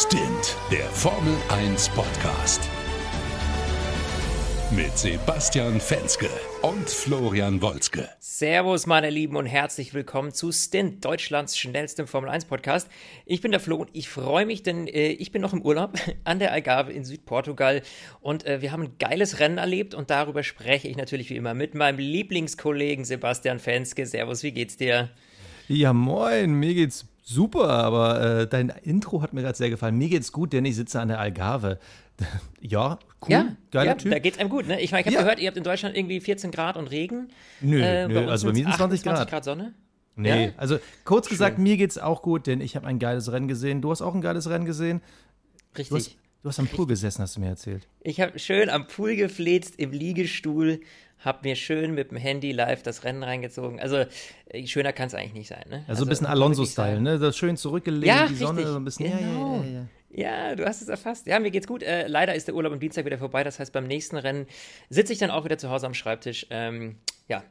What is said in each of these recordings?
Stint, der Formel 1 Podcast. Mit Sebastian Fenske und Florian Wolzke. Servus, meine Lieben, und herzlich willkommen zu Stint, Deutschlands schnellstem Formel 1 Podcast. Ich bin der Flo und ich freue mich, denn äh, ich bin noch im Urlaub an der Algarve in Südportugal und äh, wir haben ein geiles Rennen erlebt und darüber spreche ich natürlich wie immer mit meinem Lieblingskollegen Sebastian Fenske. Servus, wie geht's dir? Ja, moin, mir geht's super, aber äh, dein Intro hat mir gerade sehr gefallen. Mir geht's gut, denn ich sitze an der Algarve. ja, cool, ja, geiler ja, Typ. Da geht's einem gut, ne? Ich meine, ich habe Ja. gehört, ihr habt in Deutschland irgendwie 14 Grad und Regen. Nö, Äh, nö, also bei mir sind 20 28 Grad. Grad Sonne. Nee, Ja? also kurz gesagt, Schön. mir geht's auch gut, denn ich habe ein geiles Rennen gesehen. Du hast auch ein geiles Rennen gesehen. Du hast, Richtig. du hast am Pool gesessen, hast du mir erzählt. Ich habe schön am Pool gefläzt, im Liegestuhl, habe mir schön mit dem Handy live das Rennen reingezogen. Also äh, schöner kann es eigentlich nicht sein. Ne? Also, ein bisschen Alonso-Style, ne? Das schön zurückgelehnt, Ja, die Sonne richtig. so ein bisschen. Genau. Ja, ja, ja, ja. Ja, du hast es erfasst. Ja, mir geht's gut. Äh, leider ist der Urlaub am Dienstag wieder vorbei. Das heißt, beim nächsten Rennen sitze ich dann auch wieder zu Hause am Schreibtisch. Ähm, ja.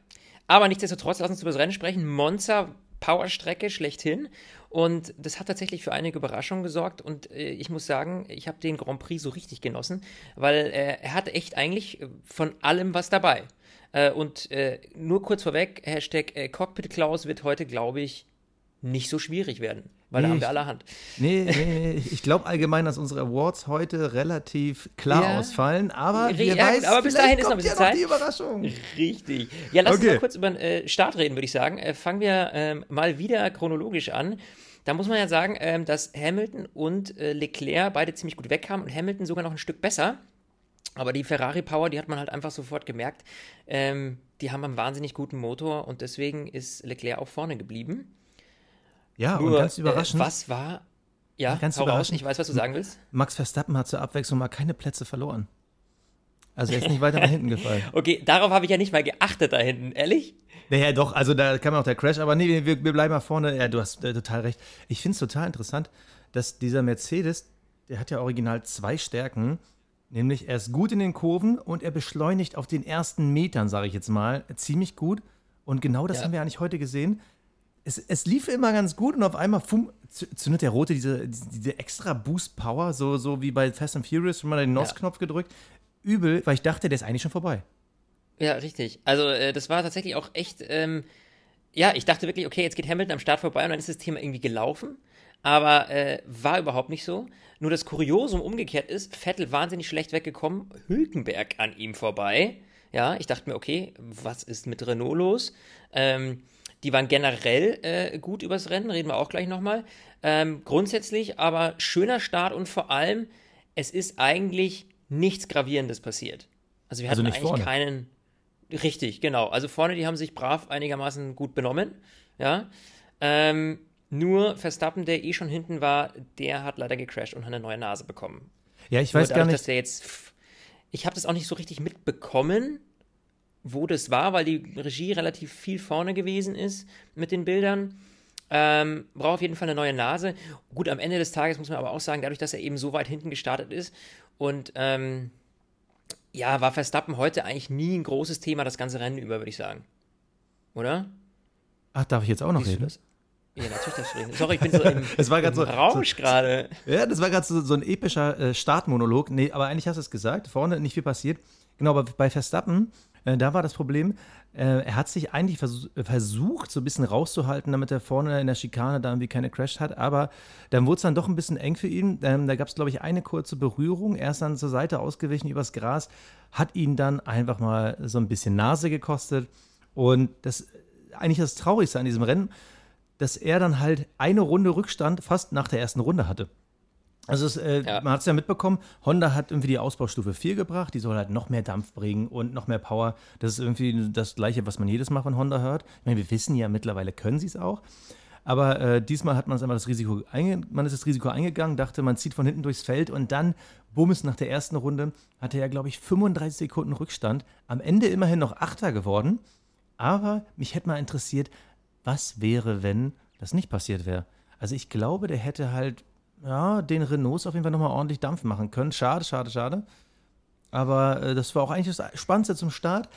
Aber nichtsdestotrotz, lass uns über das Rennen sprechen. Monza, Powerstrecke schlechthin. Und das hat tatsächlich für einige Überraschungen gesorgt. Und äh, ich muss sagen, ich habe den Grand Prix so richtig genossen, weil äh, er hatte echt eigentlich äh, von allem was dabei. Äh, und äh, nur kurz vorweg, Hashtag äh, Cockpit Klaus wird heute, glaube ich, nicht so schwierig werden. Weil da Nee, haben wir allerhand. Nee, nee, nee. Ich glaube allgemein, dass unsere Awards heute relativ klar Ja. ausfallen, aber wir ja, weiß, aber bis dahin ist noch ein ja bisschen noch die Zeit. Überraschung. Richtig. Ja, lass uns Okay. mal kurz über den äh, Start reden, würde ich sagen. Äh, fangen wir ähm, mal wieder chronologisch an. Da muss man ja sagen, ähm, dass Hamilton und äh, Leclerc beide ziemlich gut wegkamen und Hamilton sogar noch ein Stück besser. Aber die Ferrari Power, die hat man halt einfach sofort gemerkt. Ähm, die haben einen wahnsinnig guten Motor und deswegen ist Leclerc auch vorne geblieben. Ja, und Nur, ganz überraschend, Äh, was war. Ja, ganz raus, überraschend. ich weiß, was du sagen willst. Max Verstappen hat zur Abwechslung mal keine Plätze verloren. Also er ist nicht weiter nach hinten gefallen. Okay, darauf habe ich ja nicht mal geachtet da hinten, ehrlich? Naja, doch, also da kam auch der Crash, aber nee, wir, wir bleiben mal vorne. Ja, du hast äh, total recht. Ich finde es total interessant, dass dieser Mercedes, der hat ja original zwei Stärken, nämlich er ist gut in den Kurven und er beschleunigt auf den ersten Metern, sage ich jetzt mal, ziemlich gut. Und genau das Ja. haben wir eigentlich heute gesehen. Es, es lief immer ganz gut und auf einmal fumm, zü- zündet der Rote diese, diese extra Boost-Power, so, so wie bei Fast and Furious, wenn man den NOS-Knopf gedrückt. Übel, weil ich dachte, der ist eigentlich schon vorbei. Ja, richtig. Also äh, das war tatsächlich auch echt, ähm, ja, ich dachte wirklich, okay, jetzt geht Hamilton am Start vorbei und dann ist das Thema irgendwie gelaufen. Aber äh, war überhaupt nicht so. Nur das Kuriosum umgekehrt ist, Vettel wahnsinnig schlecht weggekommen, Hülkenberg an ihm vorbei. Ja, ich dachte mir, okay, was ist mit Renault los? Ähm, die waren generell äh, gut übers Rennen, reden wir auch gleich nochmal. Ähm, grundsätzlich aber schöner Start und vor allem, es ist eigentlich nichts Gravierendes passiert. Also wir Also hatten nicht eigentlich vorne. keinen. Richtig, genau. Also vorne, die haben sich brav einigermaßen gut benommen. Ja. Ähm, nur Verstappen, der eh schon hinten war, der hat leider gecrashed und hat eine neue Nase bekommen. Ja, ich weiß gar dadurch, nicht. Dass der jetzt, ich habe das auch nicht so richtig mitbekommen, wo das war, weil die Regie relativ viel vorne gewesen ist mit den Bildern. Ähm, braucht auf jeden Fall eine neue Nase. Gut, am Ende des Tages muss man aber auch sagen, dadurch, dass er eben so weit hinten gestartet ist und ähm, ja, war Verstappen heute eigentlich nie ein großes Thema, das ganze Rennen über, würde ich sagen. Oder? Ach, darf ich jetzt auch noch Siehst reden? Das? Ja, natürlich darfst du reden. Sorry, ich bin so im, Es war im so- Rausch gerade. Ja, das war gerade so, so ein epischer äh, Startmonolog. Nee, aber eigentlich hast du es gesagt. Vorne nicht viel passiert. Genau, aber bei Verstappen, äh, da war das Problem, äh, er hat sich eigentlich vers äh, versucht, so ein bisschen rauszuhalten, damit er vorne in der Schikane da irgendwie keine Crash hat. Aber dann wurde es dann doch ein bisschen eng für ihn. Ähm, da gab es, glaube ich, eine kurze Berührung. Er ist dann zur Seite ausgewichen übers Gras, hat ihn dann einfach mal so ein bisschen Nase gekostet. Und das eigentlich das Traurigste an diesem Rennen, dass er dann halt eine Runde Rückstand fast nach der ersten Runde hatte. Also es, äh, Ja. man hat es ja mitbekommen, Honda hat irgendwie die Ausbaustufe 4 gebracht, die soll halt noch mehr Dampf bringen und noch mehr Power. Das ist irgendwie das Gleiche, was man jedes Mal von Honda hört. Ich meine, wir wissen ja mittlerweile können sie es auch. Aber äh, diesmal hat man es einfach das Risiko einge man ist das Risiko eingegangen, dachte, man zieht von hinten durchs Feld und dann, bums, nach der ersten Runde hatte er, glaube ich, 35 Sekunden Rückstand. Am Ende immerhin noch Achter geworden. Aber mich hätte mal interessiert, was wäre, wenn das nicht passiert wäre. Also ich glaube, der hätte halt ja, den Renaults auf jeden Fall nochmal ordentlich Dampf machen können. Schade, schade, schade. Aber äh, das war auch eigentlich das Spannendste zum Start.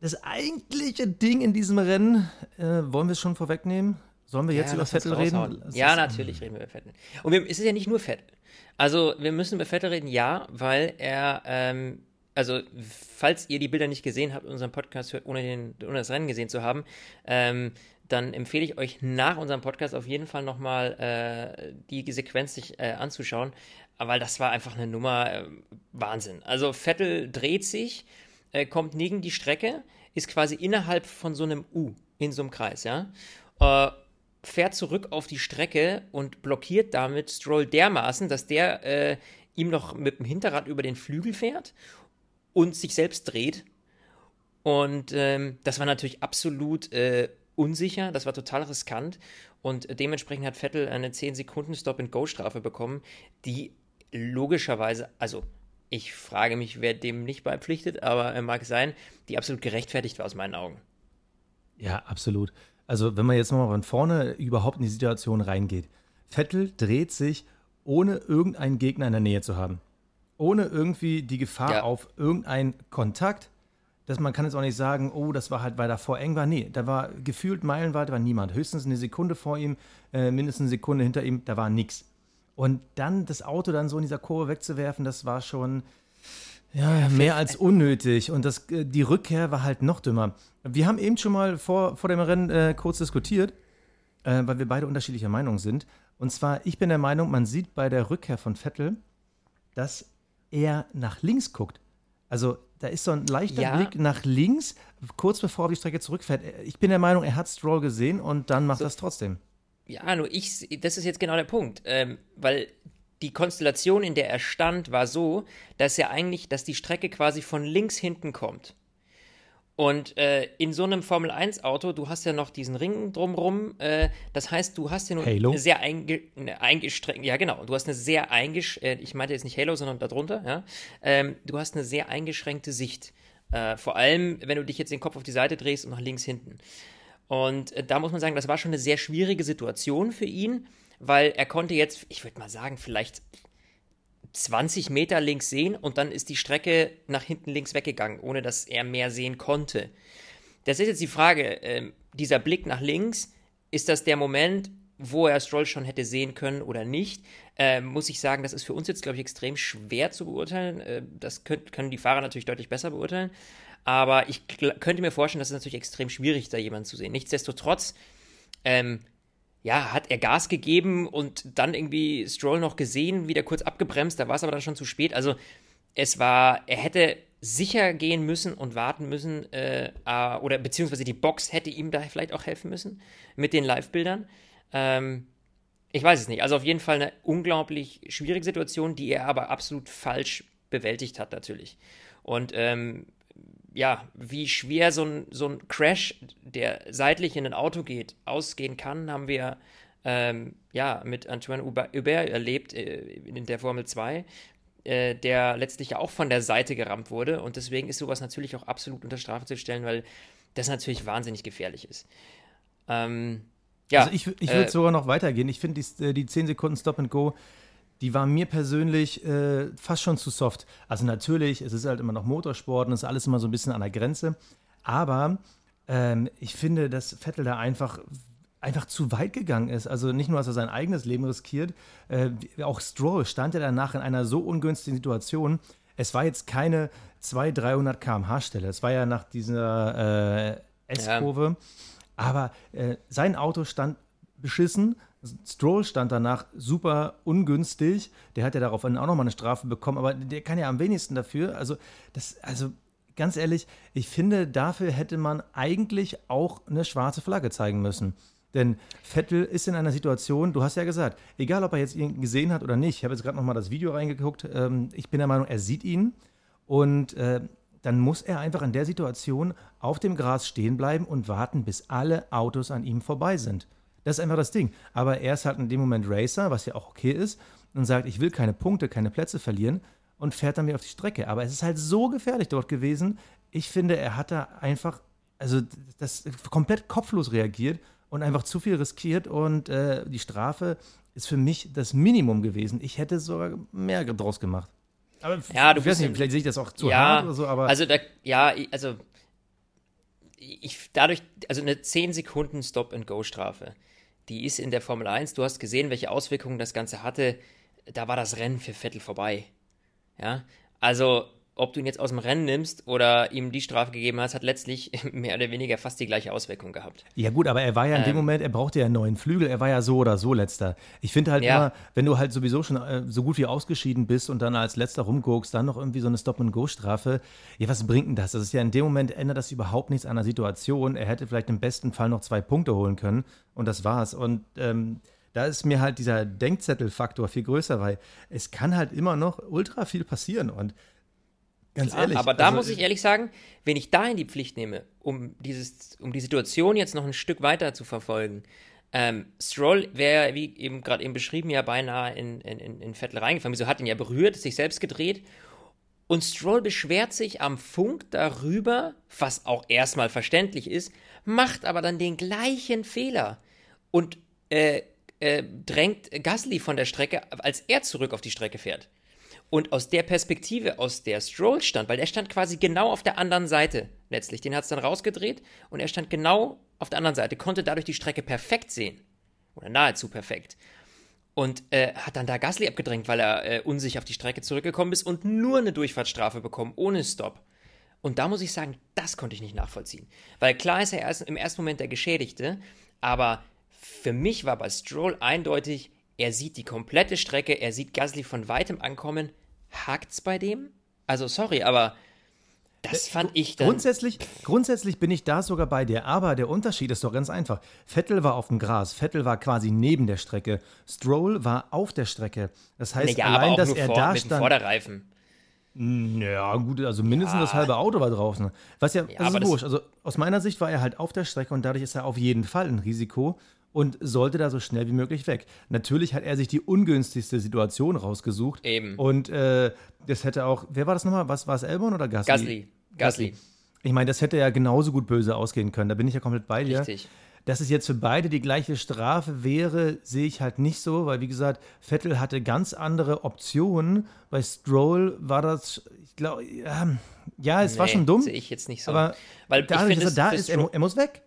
Das eigentliche Ding in diesem Rennen, äh, wollen wir es schon vorwegnehmen? Sollen wir jetzt Ja, über Vettel reden? Es Ja, natürlich reden wir über Vettel. Und wir, es ist ja nicht nur Vettel. Also, wir müssen über Vettel reden, ja, weil er, ähm, also, falls ihr die Bilder nicht gesehen habt, unseren Podcast hört, ohne, den, ohne das Rennen gesehen zu haben, ähm, dann empfehle ich euch nach unserem Podcast auf jeden Fall nochmal äh, die Sequenz sich äh, anzuschauen, weil das war einfach eine Nummer äh, Wahnsinn. Also, Vettel dreht sich, äh, kommt neben die Strecke, ist quasi innerhalb von so einem U in so einem Kreis, ja. Äh, fährt zurück auf die Strecke und blockiert damit Stroll dermaßen, dass der äh, ihm noch mit dem Hinterrad über den Flügel fährt und sich selbst dreht. Und ähm, das war natürlich absolut äh, unsicher, das war total riskant. Und dementsprechend hat Vettel eine 10 Sekunden Stop-and-Go-Strafe bekommen, die logischerweise, also ich frage mich, wer dem nicht beipflichtet, aber äh, mag sein, die absolut gerechtfertigt war aus meinen Augen. Ja, absolut. Also, wenn man jetzt nochmal von vorne überhaupt in die Situation reingeht. Vettel dreht sich, ohne irgendeinen Gegner in der Nähe zu haben. Ohne irgendwie die Gefahr Ja. auf irgendeinen Kontakt. Dass man kann jetzt auch nicht sagen, oh, das war halt, weil davor eng war. Nee, da war gefühlt meilenweit war niemand. Höchstens eine Sekunde vor ihm, äh, mindestens eine Sekunde hinter ihm, da war nichts. Und dann das Auto dann so in dieser Kurve wegzuwerfen, das war schon, ja, mehr als unnötig. Und das, äh, die Rückkehr war halt noch dümmer. Wir haben eben schon mal vor, vor dem Rennen äh, kurz diskutiert, äh, weil wir beide unterschiedlicher Meinung sind. Und zwar, ich bin der Meinung, man sieht bei der Rückkehr von Vettel, dass er nach links guckt. Also da ist so ein leichter Ja. Blick nach links, kurz bevor er auf die Strecke zurückfährt. Ich bin der Meinung, er hat Stroll gesehen und dann macht er es trotzdem. Ja, nur ich, das ist jetzt genau der Punkt, ähm, weil die Konstellation, in der er stand, war so, dass er eigentlich, dass die Strecke quasi von links hinten kommt. Und äh, in so einem Formel-1-Auto, du hast ja noch diesen Ring drumrum, äh, das heißt, du hast ja nur Halo? eine sehr einge eine eingeschränkte, ja genau, du hast eine sehr eingeschränkte, äh, ich meinte jetzt nicht Halo, sondern darunter, ja, ähm, du hast eine sehr eingeschränkte Sicht. Äh, vor allem, wenn du dich jetzt den Kopf auf die Seite drehst und nach links hinten. Und äh, da muss man sagen, das war schon eine sehr schwierige Situation für ihn, weil er konnte jetzt, ich würde mal sagen, vielleicht 20 Meter links sehen und dann ist die Strecke nach hinten links weggegangen, ohne dass er mehr sehen konnte. Das ist jetzt die Frage, ähm, dieser Blick nach links, ist das der Moment, wo er Stroll schon hätte sehen können oder nicht? Ähm, muss ich sagen, das ist für uns jetzt, glaube ich, extrem schwer zu beurteilen. Äh, das könnt, können die Fahrer natürlich deutlich besser beurteilen. Aber ich könnte mir vorstellen, das ist natürlich extrem schwierig, da jemanden zu sehen. Nichtsdestotrotz, ähm, ja, hat er Gas gegeben und dann irgendwie Stroll noch gesehen, wieder kurz abgebremst, da war es aber dann schon zu spät. Also es war, er hätte sicher gehen müssen und warten müssen, äh, äh, oder beziehungsweise die Box hätte ihm da vielleicht auch helfen müssen mit den Live-Bildern. Ähm, ich weiß es nicht. Also auf jeden Fall eine unglaublich schwierige Situation, die er aber absolut falsch bewältigt hat, natürlich. Und ähm, ja, wie schwer so ein, so ein Crash, der seitlich in ein Auto geht, ausgehen kann, haben wir ähm, ja mit Antoine Hubert erlebt äh, in der Formel 2, äh, der letztlich ja auch von der Seite gerammt wurde. Und deswegen ist sowas natürlich auch absolut unter Strafe zu stellen, weil das natürlich wahnsinnig gefährlich ist. Ähm, ja, also ich, ich würde äh, sogar noch weitergehen. Ich finde die, äh, die 10 Sekunden Stop and Go, die waren mir persönlich äh, fast schon zu soft. Also natürlich, es ist halt immer noch Motorsport und es ist alles immer so ein bisschen an der Grenze. Aber ähm, ich finde, dass Vettel da einfach einfach zu weit gegangen ist. Also nicht nur, dass er sein eigenes Leben riskiert, äh, auch Stroll stand ja danach in einer so ungünstigen Situation. Es war jetzt keine 200, 300 km/h Stelle. Es war ja nach dieser äh, S-Kurve. Aber äh, sein Auto stand beschissen. Stroll stand danach super ungünstig. Der hat ja daraufhin auch nochmal eine Strafe bekommen, aber der kann ja am wenigsten dafür. Also, das, also ganz ehrlich, ich finde, dafür hätte man eigentlich auch eine schwarze Flagge zeigen müssen. Denn Vettel ist in einer Situation, du hast ja gesagt, egal ob er jetzt ihn gesehen hat oder nicht, ich habe jetzt gerade nochmal das Video reingeguckt, ähm, ich bin der Meinung, er sieht ihn und äh, dann muss er einfach in der Situation auf dem Gras stehen bleiben und warten, bis alle Autos an ihm vorbei sind. Das ist einfach das Ding. Aber er ist halt in dem Moment Racer, was ja auch okay ist, und sagt, ich will keine Punkte, keine Plätze verlieren und fährt dann wieder auf die Strecke. Aber es ist halt so gefährlich dort gewesen. Ich finde, er hat da einfach, also das komplett kopflos reagiert und einfach zu viel riskiert und äh, die Strafe ist für mich das Minimum gewesen. Ich hätte sogar mehr draus gemacht. Aber Ja, du ich weiß bist nicht, vielleicht sehe ich das auch zu ja, hart oder so, aber also da, ja, also ich dadurch, also eine 10 Sekunden Stop-and-Go-Strafe, die ist in der Formel 1. Du hast gesehen, welche Auswirkungen das Ganze hatte. Da war das Rennen für Vettel vorbei. Ja, also ob du ihn jetzt aus dem Rennen nimmst oder ihm die Strafe gegeben hast, hat letztlich mehr oder weniger fast die gleiche Auswirkung gehabt. Ja gut, aber er war ja in ähm, dem Moment, er brauchte ja einen neuen Flügel, er war ja so oder so letzter. Ich finde halt ja. immer, wenn du halt sowieso schon äh, so gut wie ausgeschieden bist und dann als letzter rumguckst, dann noch irgendwie so eine Stop-and-Go-Strafe, ja, was bringt denn das? Das ist ja in dem Moment, ändert das überhaupt nichts an der Situation. Er hätte vielleicht im besten Fall noch zwei Punkte holen können und das war's. Und ähm, da ist mir halt dieser Denkzettelfaktor viel größer, weil es kann halt immer noch ultra viel passieren und Ganz ehrlich. Aber da also, muss ich ehrlich sagen, wenn ich da in die Pflicht nehme, um, dieses, um die Situation jetzt noch ein Stück weiter zu verfolgen, ähm, Stroll wäre, wie eben gerade eben beschrieben, ja beinahe in, in, in Vettel reingefangen. Wieso hat ihn ja berührt, sich selbst gedreht. Und Stroll beschwert sich am Funk darüber, was auch erstmal verständlich ist, macht aber dann den gleichen Fehler und äh, äh, drängt Gasly von der Strecke, als er zurück auf die Strecke fährt. Und aus der Perspektive, aus der Stroll stand, weil er stand quasi genau auf der anderen Seite letztlich, den hat es dann rausgedreht und er stand genau auf der anderen Seite, konnte dadurch die Strecke perfekt sehen. Oder nahezu perfekt. Und äh, hat dann da Gasly abgedrängt, weil er äh, unsicher auf die Strecke zurückgekommen ist und nur eine Durchfahrtsstrafe bekommen, ohne Stopp. Und da muss ich sagen, das konnte ich nicht nachvollziehen. Weil klar ist er erst im ersten Moment der Geschädigte, aber für mich war bei Stroll eindeutig, er sieht die komplette Strecke, er sieht Gasly von weitem ankommen hakt's bei dem? Also, sorry, aber das fand ich dann. Grundsätzlich, grundsätzlich bin ich da sogar bei dir, aber der Unterschied ist doch ganz einfach. Vettel war auf dem Gras, Vettel war quasi neben der Strecke, Stroll war auf der Strecke. Das heißt, ja, allein, dass er vor, da mit stand. Vorderreifen. Ja, gut, also mindestens ja. das halbe Auto war draußen. Was ja, ja das ist wurscht. Also aus meiner Sicht war er halt auf der Strecke und dadurch ist er auf jeden Fall ein Risiko und sollte da so schnell wie möglich weg. Natürlich hat er sich die ungünstigste Situation rausgesucht. Eben. Und äh, das hätte auch, wer war das nochmal? Was war es, Elbon oder Gasly? Gasly. Gasly. Ich meine, das hätte ja genauso gut böse ausgehen können. Da bin ich ja komplett bei dir. Richtig. Dass es jetzt für beide die gleiche Strafe wäre, sehe ich halt nicht so, weil wie gesagt, Vettel hatte ganz andere Optionen. Bei Stroll war das, ich glaube, ja, ja, es nee, war schon dumm. Sehe ich jetzt nicht so. Aber weil dadurch, ich dass er da ist, er, er muss weg.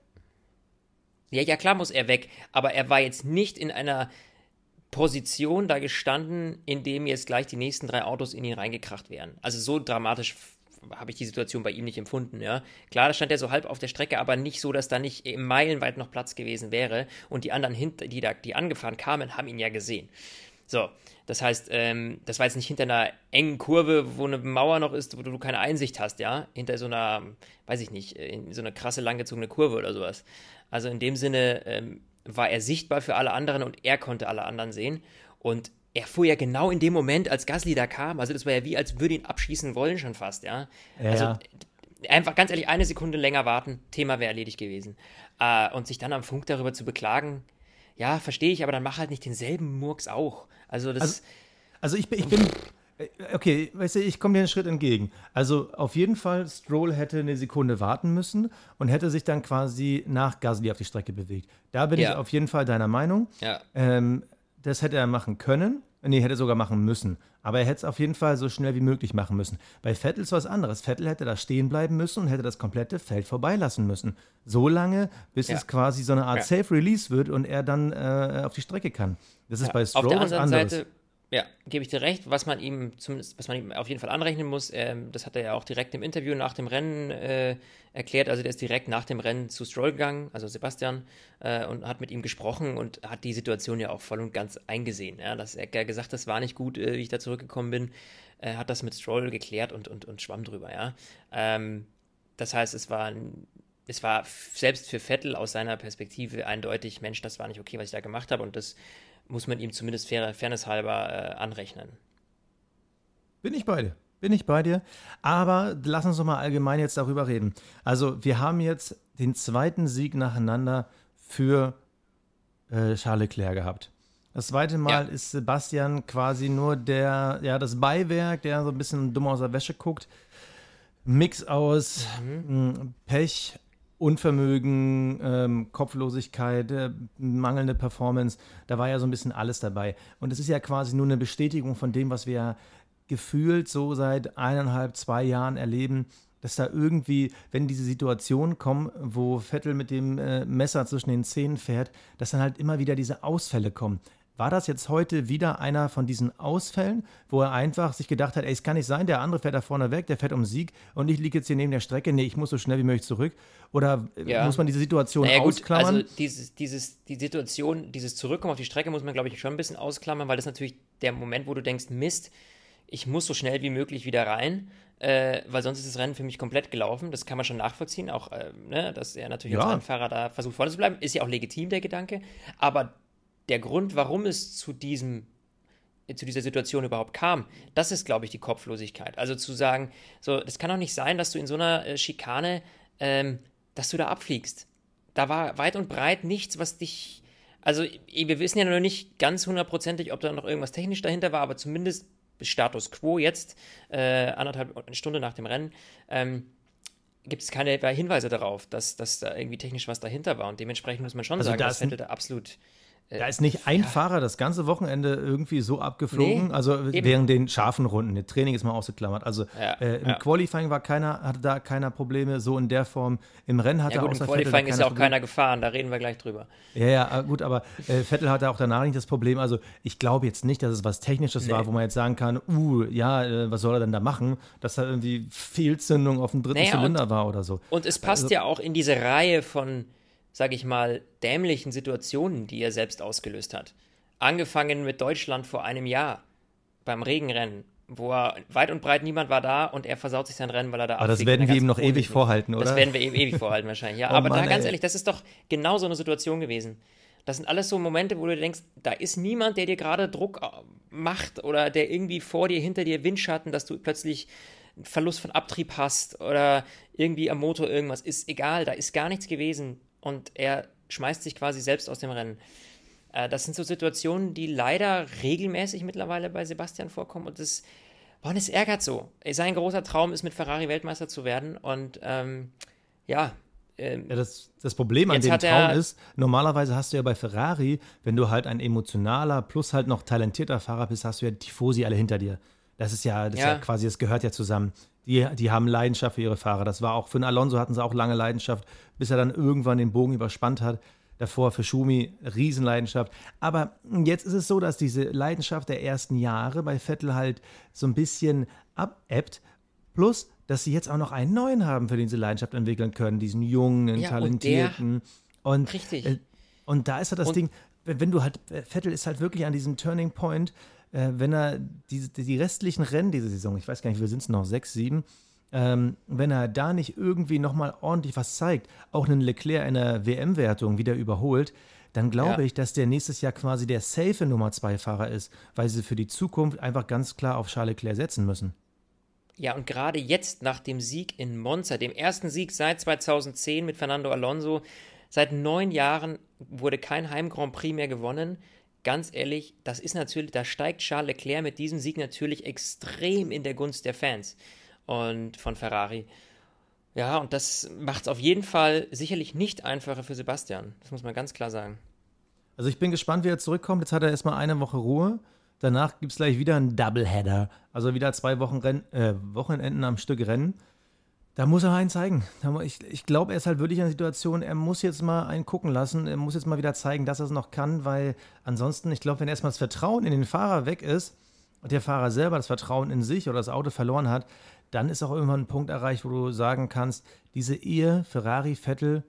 Ja, ja, klar muss er weg, aber er war jetzt nicht in einer Position da gestanden, in dem jetzt gleich die nächsten drei Autos in ihn reingekracht wären. Also so dramatisch habe ich die Situation bei ihm nicht empfunden, ja. Klar, da stand er so halb auf der Strecke, aber nicht so, dass da nicht meilenweit noch Platz gewesen wäre und die anderen, die da, die angefahren kamen, haben ihn ja gesehen. So, das heißt, ähm, das war jetzt nicht hinter einer engen Kurve, wo eine Mauer noch ist, wo du keine Einsicht hast, ja, hinter so einer, weiß ich nicht, in so eine krasse langgezogene Kurve oder sowas. Also in dem Sinne ähm, war er sichtbar für alle anderen und er konnte alle anderen sehen. Und er fuhr ja genau in dem Moment, als Gasly da kam. Also das war ja wie, als würde ihn abschießen wollen schon fast, ja. ja. Also einfach ganz ehrlich, eine Sekunde länger warten, Thema wäre erledigt gewesen. Äh, und sich dann am Funk darüber zu beklagen, ja, verstehe ich, aber dann mach halt nicht denselben Murks auch. Also das. Also, also ich, bin, ich bin okay, weißt du, ich komme dir einen Schritt entgegen. Also auf jeden Fall, Stroll hätte eine Sekunde warten müssen und hätte sich dann quasi nach Gasly auf die Strecke bewegt. Da bin ja. ich auf jeden Fall deiner Meinung. Ja. Ähm, das hätte er machen können. Nee, hätte sogar machen müssen. Aber er hätte es auf jeden Fall so schnell wie möglich machen müssen. Bei Vettel ist was anderes. Vettel hätte da stehen bleiben müssen und hätte das komplette Feld vorbeilassen müssen. So lange, bis ja. es quasi so eine Art. Safe Release wird und er dann äh, auf die Strecke kann. Das ist bei Stroll was anderes. Seite ja, gebe ich dir recht. Was man ihm zumindest, was man ihm auf jeden Fall anrechnen muss, ähm, das hat er ja auch direkt im Interview nach dem Rennen äh, erklärt. Also der ist direkt nach dem Rennen zu Stroll gegangen, also Sebastian, äh, und hat mit ihm gesprochen und hat die Situation ja auch voll und ganz eingesehen. Ja, dass er gesagt, das war nicht gut, äh, wie ich da zurückgekommen bin, hat das mit Stroll geklärt und, und, und schwamm drüber. Ja, ähm, das heißt, es war es war selbst für Vettel aus seiner Perspektive eindeutig, Mensch, das war nicht okay, was ich da gemacht habe und das muss man ihm zumindest fair, Fairness halber äh, anrechnen. Bin ich bei dir. Bin ich bei dir. Aber lass uns doch mal allgemein jetzt darüber reden. Also, wir haben jetzt den zweiten Sieg nacheinander für äh, Charles Leclerc gehabt. Das zweite Mal ja. ist Sebastian quasi nur der, ja, das Beiwerk, der so ein bisschen dumm aus der Wäsche guckt. Mix aus mhm. Pech, Unvermögen, ähm, Kopflosigkeit, äh, mangelnde Performance, da war ja so ein bisschen alles dabei. Und es ist ja quasi nur eine Bestätigung von dem, was wir gefühlt so seit eineinhalb, zwei Jahren erleben, dass da irgendwie, wenn diese Situationen kommen, wo Vettel mit dem äh, Messer zwischen den Zähnen fährt, dass dann halt immer wieder diese Ausfälle kommen. War das jetzt heute wieder einer von diesen Ausfällen, wo er einfach sich gedacht hat, ey, es kann nicht sein, der andere fährt da vorne weg, der fährt um Sieg und ich liege jetzt hier neben der Strecke, nee, ich muss so schnell wie möglich zurück? Oder äh, ja. muss man diese Situation naja, ausklammern? also dieses, dieses, die Situation, dieses Zurückkommen auf die Strecke muss man, glaube ich, schon ein bisschen ausklammern, weil das natürlich der Moment, wo du denkst, Mist, ich muss so schnell wie möglich wieder rein, äh, weil sonst ist das Rennen für mich komplett gelaufen. Das kann man schon nachvollziehen, auch, äh, ne, dass er natürlich ja. als Fahrer da versucht vorne zu bleiben, ist ja auch legitim, der Gedanke. Aber der Grund, warum es zu diesem zu dieser Situation überhaupt kam, das ist, glaube ich, die Kopflosigkeit. Also zu sagen, so, das kann doch nicht sein, dass du in so einer äh, Schikane, ähm, dass du da abfliegst. Da war weit und breit nichts, was dich, also wir wissen ja noch nicht ganz hundertprozentig, ob da noch irgendwas technisch dahinter war, aber zumindest Status Quo jetzt, äh, anderthalb Stunden nach dem Rennen, ähm, gibt es keine Hinweise darauf, dass, dass da irgendwie technisch was dahinter war. Und dementsprechend muss man schon also sagen, dass Vettel da absolut äh, da ist nicht ein ja. Fahrer das ganze Wochenende irgendwie so abgeflogen, nee, also eben. während den scharfen Runden. Das Training ist mal ausgeklammert. Also ja, äh, im ja. Qualifying war keiner, hatte da keiner Probleme, so in der Form. Im Rennen hatte ja, gut, außer im Qualifying ist ja auch Probleme. keiner gefahren, da reden wir gleich drüber. Ja, ja, ah, gut, aber äh, Vettel hatte auch danach nicht das Problem. Also ich glaube jetzt nicht, dass es was Technisches nee. war, wo man jetzt sagen kann, uh, ja, äh, was soll er denn da machen? Dass da irgendwie Fehlzündung auf dem dritten naja, Zylinder und, war oder so. Und es passt also, ja auch in diese Reihe von sage ich mal, dämlichen Situationen, die er selbst ausgelöst hat. Angefangen mit Deutschland vor einem Jahr beim Regenrennen, wo er weit und breit niemand war da und er versaut sich sein Rennen, weil er da Aber das werden wir ihm noch ewig vorhalten, oder? Das werden wir ihm ewig vorhalten wahrscheinlich, ja. oh Aber Mann, da ganz ey. ehrlich, das ist doch genau so eine Situation gewesen. Das sind alles so Momente, wo du denkst, da ist niemand, der dir gerade Druck äh, macht oder der irgendwie vor dir, hinter dir Windschatten, dass du plötzlich einen Verlust von Abtrieb hast oder irgendwie am Motor irgendwas. Ist egal, da ist gar nichts gewesen und er schmeißt sich quasi selbst aus dem Rennen. Äh, das sind so Situationen, die leider regelmäßig mittlerweile bei Sebastian vorkommen und das, boah, das ärgert so. Sein großer Traum ist, mit Ferrari Weltmeister zu werden und ähm, ja, ähm, ja, das, das Problem an dem Traum ist, normalerweise hast du ja bei Ferrari, wenn du halt ein emotionaler plus halt noch talentierter Fahrer bist, hast du ja die Tifosi alle hinter dir. Das ist ja, das ja. ja quasi, das gehört ja zusammen. Die, die haben Leidenschaft für ihre Fahrer. Das war auch für den Alonso hatten sie auch lange Leidenschaft, bis er dann irgendwann den Bogen überspannt hat. Davor für Schumi Riesenleidenschaft. Aber jetzt ist es so, dass diese Leidenschaft der ersten Jahre bei Vettel halt so ein bisschen abebbt. Plus, dass sie jetzt auch noch einen neuen haben, für den sie Leidenschaft entwickeln können. Diesen jungen, ja, talentierten. Und, und richtig. Äh, und da ist halt das und, Ding, wenn du halt, Vettel ist halt wirklich an diesem Turning Point, äh, wenn er die, die restlichen Rennen diese Saison, ich weiß gar nicht, wir sind es noch, sechs, sieben, ähm, wenn er da nicht irgendwie nochmal ordentlich was zeigt, auch einen Leclerc in der WM-Wertung wieder überholt, dann glaube ja. ich, dass der nächstes Jahr quasi der safe Nummer zwei Fahrer ist, weil sie für die Zukunft einfach ganz klar auf Charles Leclerc setzen müssen. Ja, und gerade jetzt nach dem Sieg in Monza, dem ersten Sieg seit 2010 mit Fernando Alonso, seit neun Jahren wurde kein Heim Grand Prix mehr gewonnen ganz ehrlich, das ist natürlich, da steigt Charles Leclerc mit diesem Sieg natürlich extrem in der Gunst der Fans und von Ferrari. Ja, und das macht es auf jeden Fall sicherlich nicht einfacher für Sebastian. Das muss man ganz klar sagen. Also ich bin gespannt, wie er zurückkommt. Jetzt hat er erstmal eine Woche Ruhe. Danach gibt es gleich wieder einen Doubleheader. Also wieder zwei Wochen Renn, äh, Wochenenden am Stück Rennen. Da muss er einen zeigen. Ich, ich glaube, er ist halt wirklich in der Situation, er muss jetzt mal einen gucken lassen. Er muss jetzt mal wieder zeigen, dass er es noch kann, weil ansonsten, ich glaube, wenn erstmal das Vertrauen in den Fahrer weg ist und der Fahrer selber das Vertrauen in sich oder das Auto verloren hat, dann ist auch irgendwann ein Punkt erreicht, wo du sagen kannst, diese Ehe Ferrari, Vettel,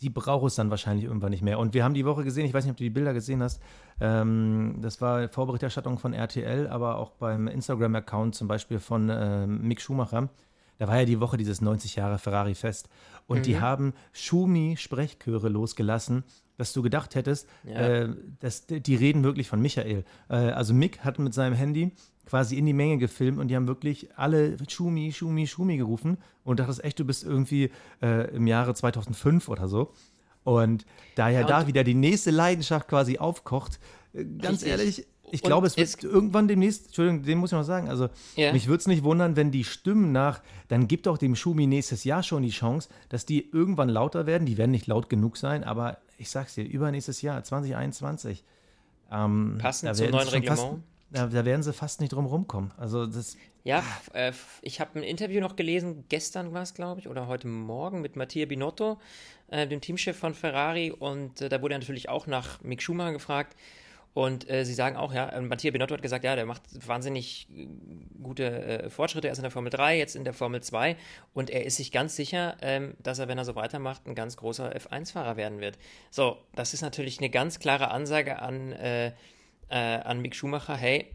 die braucht es dann wahrscheinlich irgendwann nicht mehr. Und wir haben die Woche gesehen, ich weiß nicht, ob du die Bilder gesehen hast, ähm, das war Vorberichterstattung von RTL, aber auch beim Instagram-Account zum Beispiel von äh, Mick Schumacher da war ja die Woche dieses 90 Jahre Ferrari-Fest. Und mhm. die haben Schumi-Sprechchöre losgelassen, dass du gedacht hättest, ja. äh, dass, die reden wirklich von Michael. Äh, also Mick hat mit seinem Handy quasi in die Menge gefilmt und die haben wirklich alle Schumi, Schumi, Schumi gerufen und dachtest echt, du bist irgendwie äh, im Jahre 2005 oder so. Und da ja, ja da wieder die nächste Leidenschaft quasi aufkocht, ganz richtig. ehrlich, ich glaube, es wird es irgendwann demnächst, Entschuldigung, den muss ich noch sagen, also ja. mich würde es nicht wundern, wenn die Stimmen nach, dann gibt auch dem Schumi nächstes Jahr schon die Chance, dass die irgendwann lauter werden. Die werden nicht laut genug sein, aber ich sag's dir, übernächstes Jahr, 2021. Ähm, Passend zum neuen Reglement? Fast, da, da, werden sie fast nicht drum rumkommen. Also das. Ja, äh, ich habe ein Interview noch gelesen, gestern war es, glaube ich, oder heute Morgen mit Mattia Binotto, äh, dem Teamchef von Ferrari. Und äh, da wurde er natürlich auch nach Mick Schumacher gefragt. Und äh, sie sagen auch, ja, äh, Mattia Binotto hat gesagt, ja, der macht wahnsinnig äh, gute äh, Fortschritte erst in der Formel 3, jetzt in der Formel 2. Und er ist sich ganz sicher, ähm, dass er, wenn er so weitermacht, ein ganz großer F1-Fahrer werden wird. So, das ist natürlich eine ganz klare Ansage an, äh, äh, an Mick Schumacher, hey,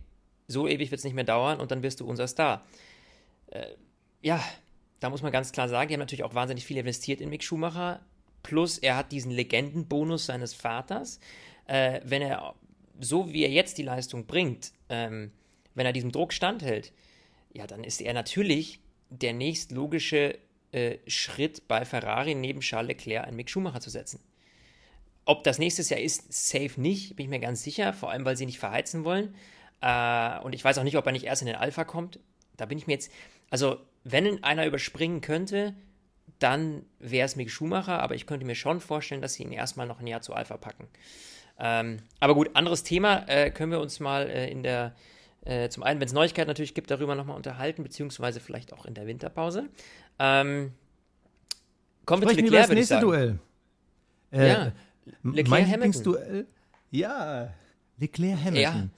so ewig wird es nicht mehr dauern und dann wirst du unser Star. ja, da muss man ganz klar sagen, die haben natürlich auch wahnsinnig viel investiert in Mick Schumacher. Plus, er hat diesen Legendenbonus seines Vaters. wenn er so wie er jetzt die Leistung bringt, ähm, wenn er diesem Druck standhält, ja, dann ist er natürlich der nächstlogische äh, Schritt bei Ferrari neben Charles Leclerc einen Mick Schumacher zu setzen. Ob das nächstes Jahr ist, safe nicht, bin ich mir ganz sicher, vor allem weil sie nicht verheizen wollen. Äh, und ich weiß auch nicht, ob er nicht erst in den Alpha kommt. Da bin ich mir jetzt, also wenn einer überspringen könnte, dann wäre es Mick Schumacher, aber ich könnte mir schon vorstellen, dass sie ihn erstmal noch ein Jahr zu Alpha packen. Ähm, aber gut, anderes Thema äh, können wir uns mal äh, in der, äh, zum einen, wenn es Neuigkeiten natürlich gibt, darüber nochmal unterhalten, beziehungsweise vielleicht auch in der Winterpause. Ähm, kommen wir zu Leclerc, über das nächste Duell. Äh, ja, Leclerc mein Lieblingsduell. Ja, Leclerc Hamilton. Ja.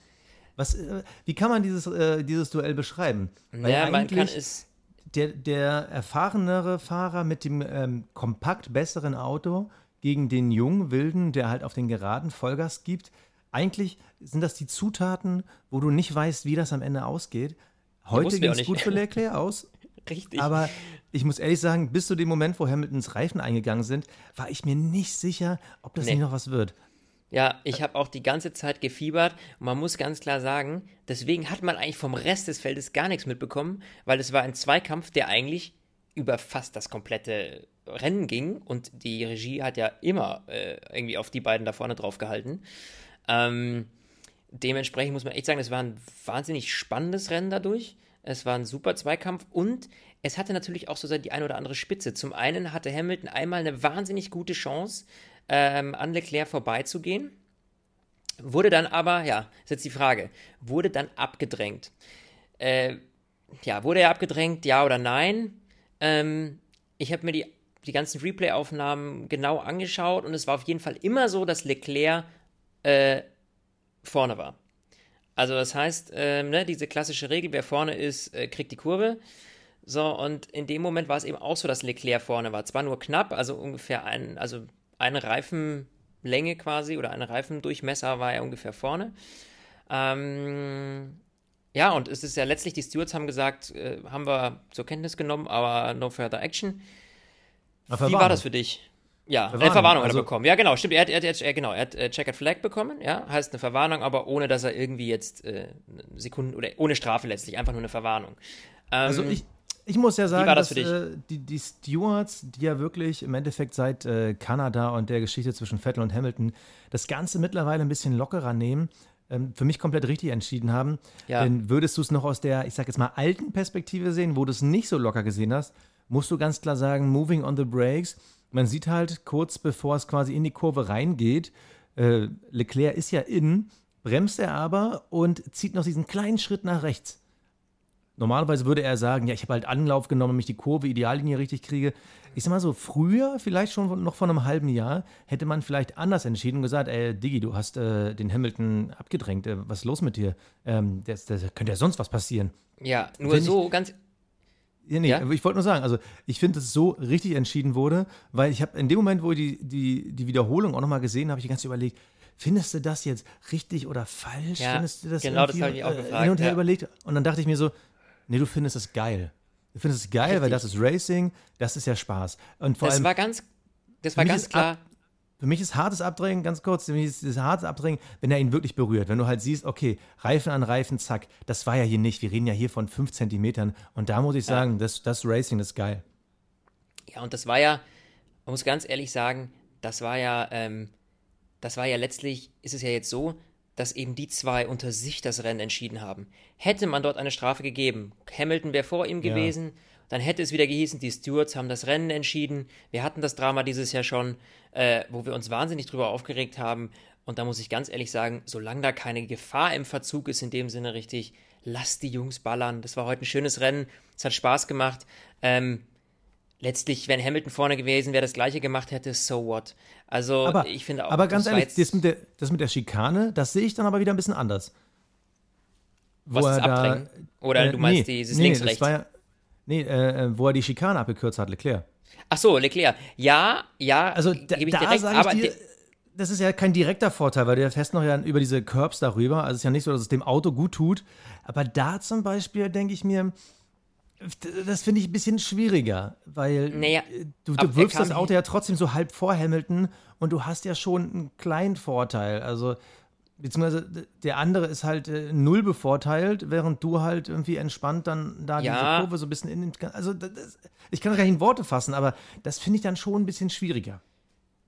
Was, äh, wie kann man dieses, äh, dieses Duell beschreiben? Weil ja, man kann es der, der erfahrenere Fahrer mit dem ähm, kompakt besseren Auto gegen den jungen Wilden, der halt auf den Geraden Vollgas gibt. Eigentlich sind das die Zutaten, wo du nicht weißt, wie das am Ende ausgeht. Heute ging es gut für Leclerc aus. Richtig. Aber ich muss ehrlich sagen, bis zu dem Moment, wo Hamiltons Reifen eingegangen sind, war ich mir nicht sicher, ob das nee. nicht noch was wird. Ja, ich habe auch die ganze Zeit gefiebert und man muss ganz klar sagen, deswegen hat man eigentlich vom Rest des Feldes gar nichts mitbekommen, weil es war ein Zweikampf, der eigentlich über fast das komplette Rennen ging und die Regie hat ja immer äh, irgendwie auf die beiden da vorne drauf gehalten. Ähm, dementsprechend muss man echt sagen, es war ein wahnsinnig spannendes Rennen dadurch. Es war ein super Zweikampf und es hatte natürlich auch so die ein oder andere Spitze. Zum einen hatte Hamilton einmal eine wahnsinnig gute Chance, ähm, an Leclerc vorbeizugehen. Wurde dann aber, ja, ist jetzt die Frage, wurde dann abgedrängt. Äh, ja, wurde er abgedrängt, ja oder nein? Ähm, ich habe mir die die ganzen Replay-Aufnahmen genau angeschaut und es war auf jeden Fall immer so, dass Leclerc äh, vorne war. Also das heißt, äh, ne, diese klassische Regel, wer vorne ist, äh, kriegt die Kurve. So, und in dem Moment war es eben auch so, dass Leclerc vorne war. Zwar nur knapp, also ungefähr ein, also eine Reifenlänge quasi oder eine Reifendurchmesser war er ungefähr vorne. Ähm, ja, und es ist ja letztlich, die Stewards haben gesagt, äh, haben wir zur Kenntnis genommen, aber no further action. Wie war das für dich? Ja, Verwarnung, äh, Verwarnung hat er also, bekommen. Ja, genau, stimmt. Er hat, er hat, er, genau, er hat äh, Checkered Flag bekommen, ja, heißt eine Verwarnung, aber ohne, dass er irgendwie jetzt äh, Sekunden oder ohne Strafe letztlich, einfach nur eine Verwarnung. Ähm, also ich, ich muss ja sagen, das dass äh, die, die Stewards, die ja wirklich im Endeffekt seit äh, Kanada und der Geschichte zwischen Vettel und Hamilton das Ganze mittlerweile ein bisschen lockerer nehmen, ähm, für mich komplett richtig entschieden haben. Ja. Denn würdest du es noch aus der, ich sag jetzt mal, alten Perspektive sehen, wo du es nicht so locker gesehen hast, musst du ganz klar sagen, moving on the brakes. Man sieht halt kurz bevor es quasi in die Kurve reingeht, äh, Leclerc ist ja innen, bremst er aber und zieht noch diesen kleinen Schritt nach rechts. Normalerweise würde er sagen, ja, ich habe halt Anlauf genommen, damit ich die Kurve Ideallinie richtig kriege. Ich sag mal so, früher, vielleicht schon noch vor einem halben Jahr, hätte man vielleicht anders entschieden und gesagt, ey, Diggi, du hast äh, den Hamilton abgedrängt, äh, was ist los mit dir? Ähm, das, das könnte ja sonst was passieren. Ja, nur Wenn so, ich, ganz, ja, nee, ja? ich wollte nur sagen, also ich finde, dass es so richtig entschieden wurde, weil ich habe in dem Moment, wo ich die, die, die Wiederholung auch nochmal gesehen habe, ich die ganze überlegt, findest du das jetzt richtig oder falsch? Ja, findest du das genau das habe ich auch äh, gefragt. Hin und her ja. überlegt und dann dachte ich mir so, nee, du findest es geil. Du findest es geil, richtig. weil das ist Racing, das ist ja Spaß. Und vor das allem, war ganz, das war ganz klar. Ab, für mich ist hartes Abdrängen, ganz kurz, für mich ist das hartes Abdrängen, wenn er ihn wirklich berührt. Wenn du halt siehst, okay, Reifen an Reifen, zack, das war ja hier nicht. Wir reden ja hier von fünf Zentimetern. Und da muss ich sagen, ja. das, das Racing das ist geil. Ja, und das war ja, man muss ganz ehrlich sagen, das war ja, ähm, das war ja letztlich, ist es ja jetzt so, dass eben die zwei unter sich das Rennen entschieden haben. Hätte man dort eine Strafe gegeben, Hamilton wäre vor ihm gewesen, ja dann hätte es wieder gehießen, die Stewards haben das Rennen entschieden. Wir hatten das Drama dieses Jahr schon, äh, wo wir uns wahnsinnig drüber aufgeregt haben. Und da muss ich ganz ehrlich sagen, solange da keine Gefahr im Verzug ist, in dem Sinne richtig, lass die Jungs ballern. Das war heute ein schönes Rennen. Es hat Spaß gemacht. Ähm, letztlich, wenn Hamilton vorne gewesen wäre, das gleiche gemacht hätte, so what? Also aber, ich finde auch. Aber ganz ehrlich, das mit, der, das mit der Schikane, das sehe ich dann aber wieder ein bisschen anders. Was ist Abdrängen? Oder äh, du meinst nee, dieses nee, links-rechts? Nee, äh, äh, wo er die Schikane abgekürzt hat, Leclerc. Ach so, Leclerc. Ja, ja, also da, ich da direkt, aber dir, das ist ja kein direkter Vorteil, weil der fährst noch ja über diese Curbs darüber. Also es ist ja nicht so, dass es dem Auto gut tut. Aber da zum Beispiel denke ich mir, das finde ich ein bisschen schwieriger, weil Naja, du, du wirfst das Auto ja trotzdem so halb vor Hamilton und du hast ja schon einen kleinen Vorteil. Also, beziehungsweise der andere ist halt äh, null bevorteilt, während du halt irgendwie entspannt dann da Ja. diese Kurve so ein bisschen in den. Also, das, ich kann das gar nicht in Worte fassen, aber das finde ich dann schon ein bisschen schwieriger.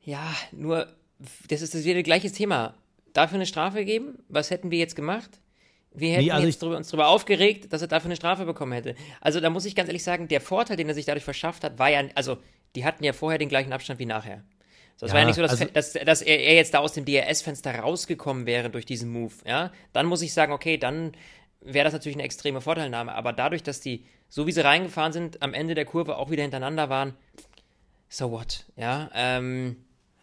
Ja, nur, das ist das wieder gleiches Thema. Dafür eine Strafe geben? Was hätten wir jetzt gemacht? Wir hätten Nee, also drüber, uns darüber aufgeregt, dass er dafür eine Strafe bekommen hätte. Also da muss ich ganz ehrlich sagen, der Vorteil, den er sich dadurch verschafft hat, war ja, also die hatten ja vorher den gleichen Abstand wie nachher. Es Ja, war ja nicht so, dass, also- dass, dass er, er jetzt da aus dem DRS-Fenster rausgekommen wäre durch diesen Move. Ja, dann muss ich sagen, okay, dann wäre das natürlich eine extreme Vorteilnahme. Aber dadurch, dass die, so wie sie reingefahren sind, am Ende der Kurve auch wieder hintereinander waren, so what? Ja, ähm,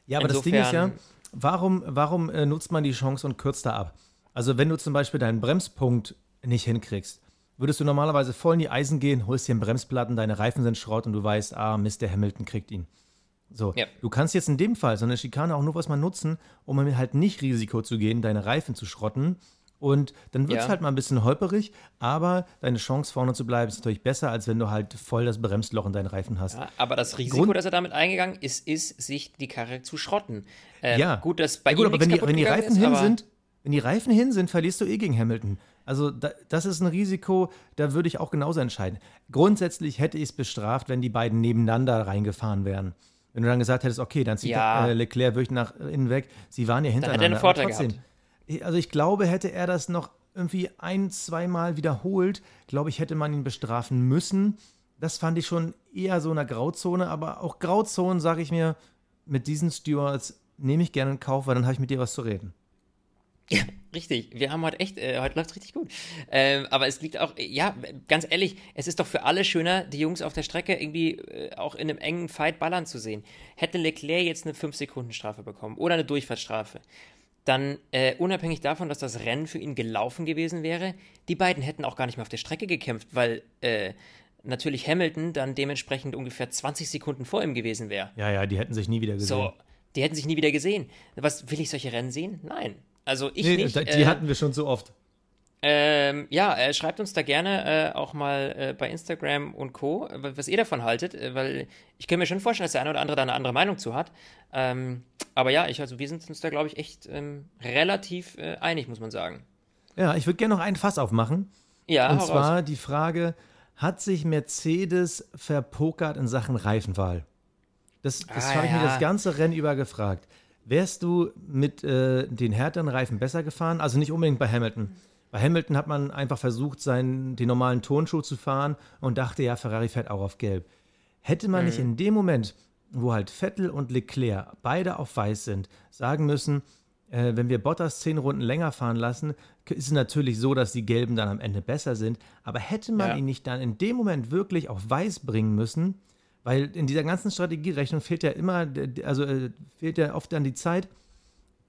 Ja, aber das Ding ist ja, Insofern- warum, warum äh, nutzt man die Chance und kürzt da ab? Also, wenn du zum Beispiel deinen Bremspunkt nicht hinkriegst, würdest du normalerweise voll in die Eisen gehen, holst dir einen Bremsplatten, deine Reifen sind Schrott und du weißt, ah, Mist, der Hamilton kriegt ihn. So, Ja. du kannst jetzt in dem Fall so eine Schikane auch nur was mal nutzen, um halt nicht Risiko zu gehen, deine Reifen zu schrotten. Und dann wird es Ja. halt mal ein bisschen holperig, aber deine Chance vorne zu bleiben ist natürlich besser, als wenn du halt voll das Bremsloch in deinen Reifen hast. Ja, aber das Risiko, Grund- das er damit eingegangen ist, ist, sich die Karre zu schrotten. Ähm, Ja. Gut, dass bei ja, gut, aber wenn die, wenn die Reifen ist, hin sind, wenn die Reifen hin sind, verlierst du eh gegen Hamilton. Also da, das ist ein Risiko, da würde ich auch genauso entscheiden. Grundsätzlich hätte ich es bestraft, wenn die beiden nebeneinander reingefahren wären. Wenn du dann gesagt hättest, okay, dann zieht Ja. äh, Leclerc wirklich nach innen weg. Sie waren ja hintereinander. er einen Vorteil trotzdem, Also ich glaube, hätte er das noch irgendwie ein, zweimal wiederholt, glaube ich, hätte man ihn bestrafen müssen. Das fand ich schon eher so eine Grauzone, aber auch Grauzonen, sage ich mir, mit diesen Stewards nehme ich gerne in Kauf, weil dann habe ich mit dir was zu reden. Ja, richtig. Wir haben heute echt, äh, heute läuft richtig gut. Ähm, aber es liegt auch, ja, ganz ehrlich, es ist doch für alle schöner, die Jungs auf der Strecke irgendwie äh, auch in einem engen Fight ballern zu sehen. Hätte Leclerc jetzt eine 5-Sekunden-Strafe bekommen oder eine Durchfahrtsstrafe, dann äh, unabhängig davon, dass das Rennen für ihn gelaufen gewesen wäre, die beiden hätten auch gar nicht mehr auf der Strecke gekämpft, weil äh, natürlich Hamilton dann dementsprechend ungefähr 20 Sekunden vor ihm gewesen wäre. Ja, ja, die hätten sich nie wieder gesehen. So, die hätten sich nie wieder gesehen. Was will ich solche Rennen sehen? Nein. Also ich nee, nicht. die äh, hatten wir schon so oft. ähm, ja, äh, schreibt uns da gerne äh, auch mal äh, bei Instagram und Co., was ihr davon haltet, äh, weil ich kann mir schon vorstellen, dass der eine oder andere da eine andere Meinung zu hat. Ähm, aber ja, ich, also wir sind uns da, glaube ich, echt ähm, relativ äh, einig, muss man sagen. Ja, ich würde gerne noch ein Fass aufmachen. Ja, Und zwar raus. die Frage: Hat sich Mercedes verpokert in Sachen Reifenwahl? Das, das Ah, habe ich mir das ganze Rennen über gefragt. Wärst du mit äh, den härteren Reifen besser gefahren? Also nicht unbedingt bei Hamilton. Bei Hamilton hat man einfach versucht, seinen, den normalen Turnschuh zu fahren und dachte, ja, Ferrari fährt auch auf Gelb. Hätte man Mhm. nicht in dem Moment, wo halt Vettel und Leclerc beide auf weiß sind, sagen müssen, äh, wenn wir Bottas zehn Runden länger fahren lassen, ist es natürlich so, dass die Gelben dann am Ende besser sind. Aber hätte man Ja. ihn nicht dann in dem Moment wirklich auf weiß bringen müssen, weil in dieser ganzen Strategierechnung fehlt ja immer, also äh, fehlt ja oft dann die Zeit,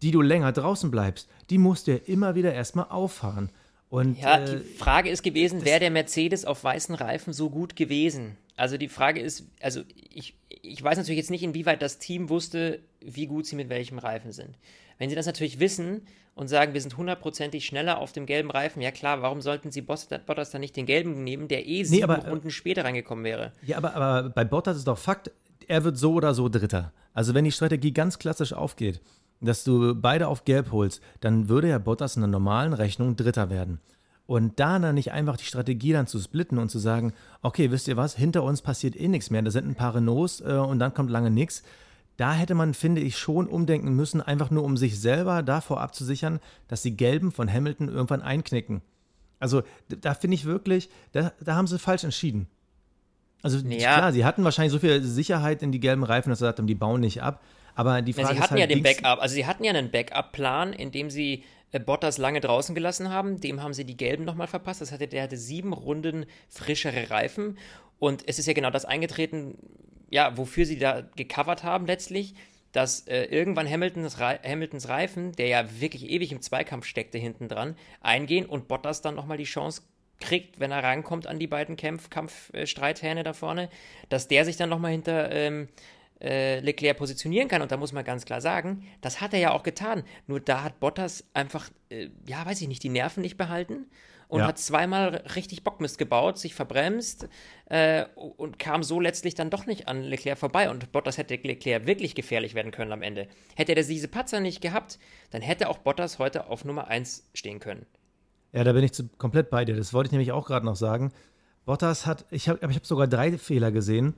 die du länger draußen bleibst. Die musst du ja immer wieder erstmal auffahren. Und Ja, äh, die Frage ist gewesen, wäre der Mercedes auf weißen Reifen so gut gewesen? Also die Frage ist, also ich, ich weiß natürlich jetzt nicht, inwieweit das Team wusste, wie gut sie mit welchem Reifen sind. Wenn sie das natürlich wissen und sagen, wir sind hundertprozentig schneller auf dem gelben Reifen, ja klar, warum sollten sie Bottas dann nicht den gelben nehmen, der eh sieben aber, äh, Runden später reingekommen wäre? Ja, aber, aber bei Bottas ist doch Fakt, er wird so oder so Dritter. Also wenn die Strategie ganz klassisch aufgeht, dass du beide auf Gelb holst, dann würde ja Bottas in einer normalen Rechnung Dritter werden. Und da dann nicht einfach die Strategie dann zu splitten und zu sagen, okay, wisst ihr was, hinter uns passiert eh nichts mehr, da sind ein paar Renaults äh, und dann kommt lange nichts. Da hätte man, finde ich, schon umdenken müssen, einfach nur um sich selber davor abzusichern, dass die Gelben von Hamilton irgendwann einknicken. Also da finde ich wirklich, da, da haben sie falsch entschieden. Also Ja. klar, sie hatten wahrscheinlich so viel Sicherheit in die gelben Reifen, dass sie gesagt haben, die bauen nicht ab. Aber die Frage Na, sie ist hatten halt, ja den Backup, also sie hatten ja einen Backup-Plan, in dem sie äh, Bottas lange draußen gelassen haben. Dem haben sie die gelben nochmal verpasst. Das hatte, der hatte sieben Runden frischere Reifen. Und es ist ja genau das eingetreten, ja, wofür sie da gecovert haben letztlich, dass äh, irgendwann Hamiltons, Rei- Hamiltons Reifen, der ja wirklich ewig im Zweikampf steckte hinten dran, eingehen und Bottas dann nochmal die Chance kriegt, wenn er rankommt an die beiden Kampf, Kampfstreithähne da vorne, dass der sich dann nochmal hinter ähm, äh, Leclerc positionieren kann. Und da muss man ganz klar sagen, das hat er ja auch getan. Nur da hat Bottas einfach, äh, ja, weiß ich nicht, die Nerven nicht behalten und Ja. hat zweimal richtig Bockmist gebaut, sich verbremst äh, und kam so letztlich dann doch nicht an Leclerc vorbei. Und Bottas hätte Leclerc wirklich gefährlich werden können am Ende. Hätte er diese Patzer nicht gehabt, dann hätte auch Bottas heute auf Nummer 1 stehen können. Ja, da bin ich zu, komplett bei dir. Das wollte ich nämlich auch gerade noch sagen. Bottas hat, ich habe ich hab sogar drei Fehler gesehen.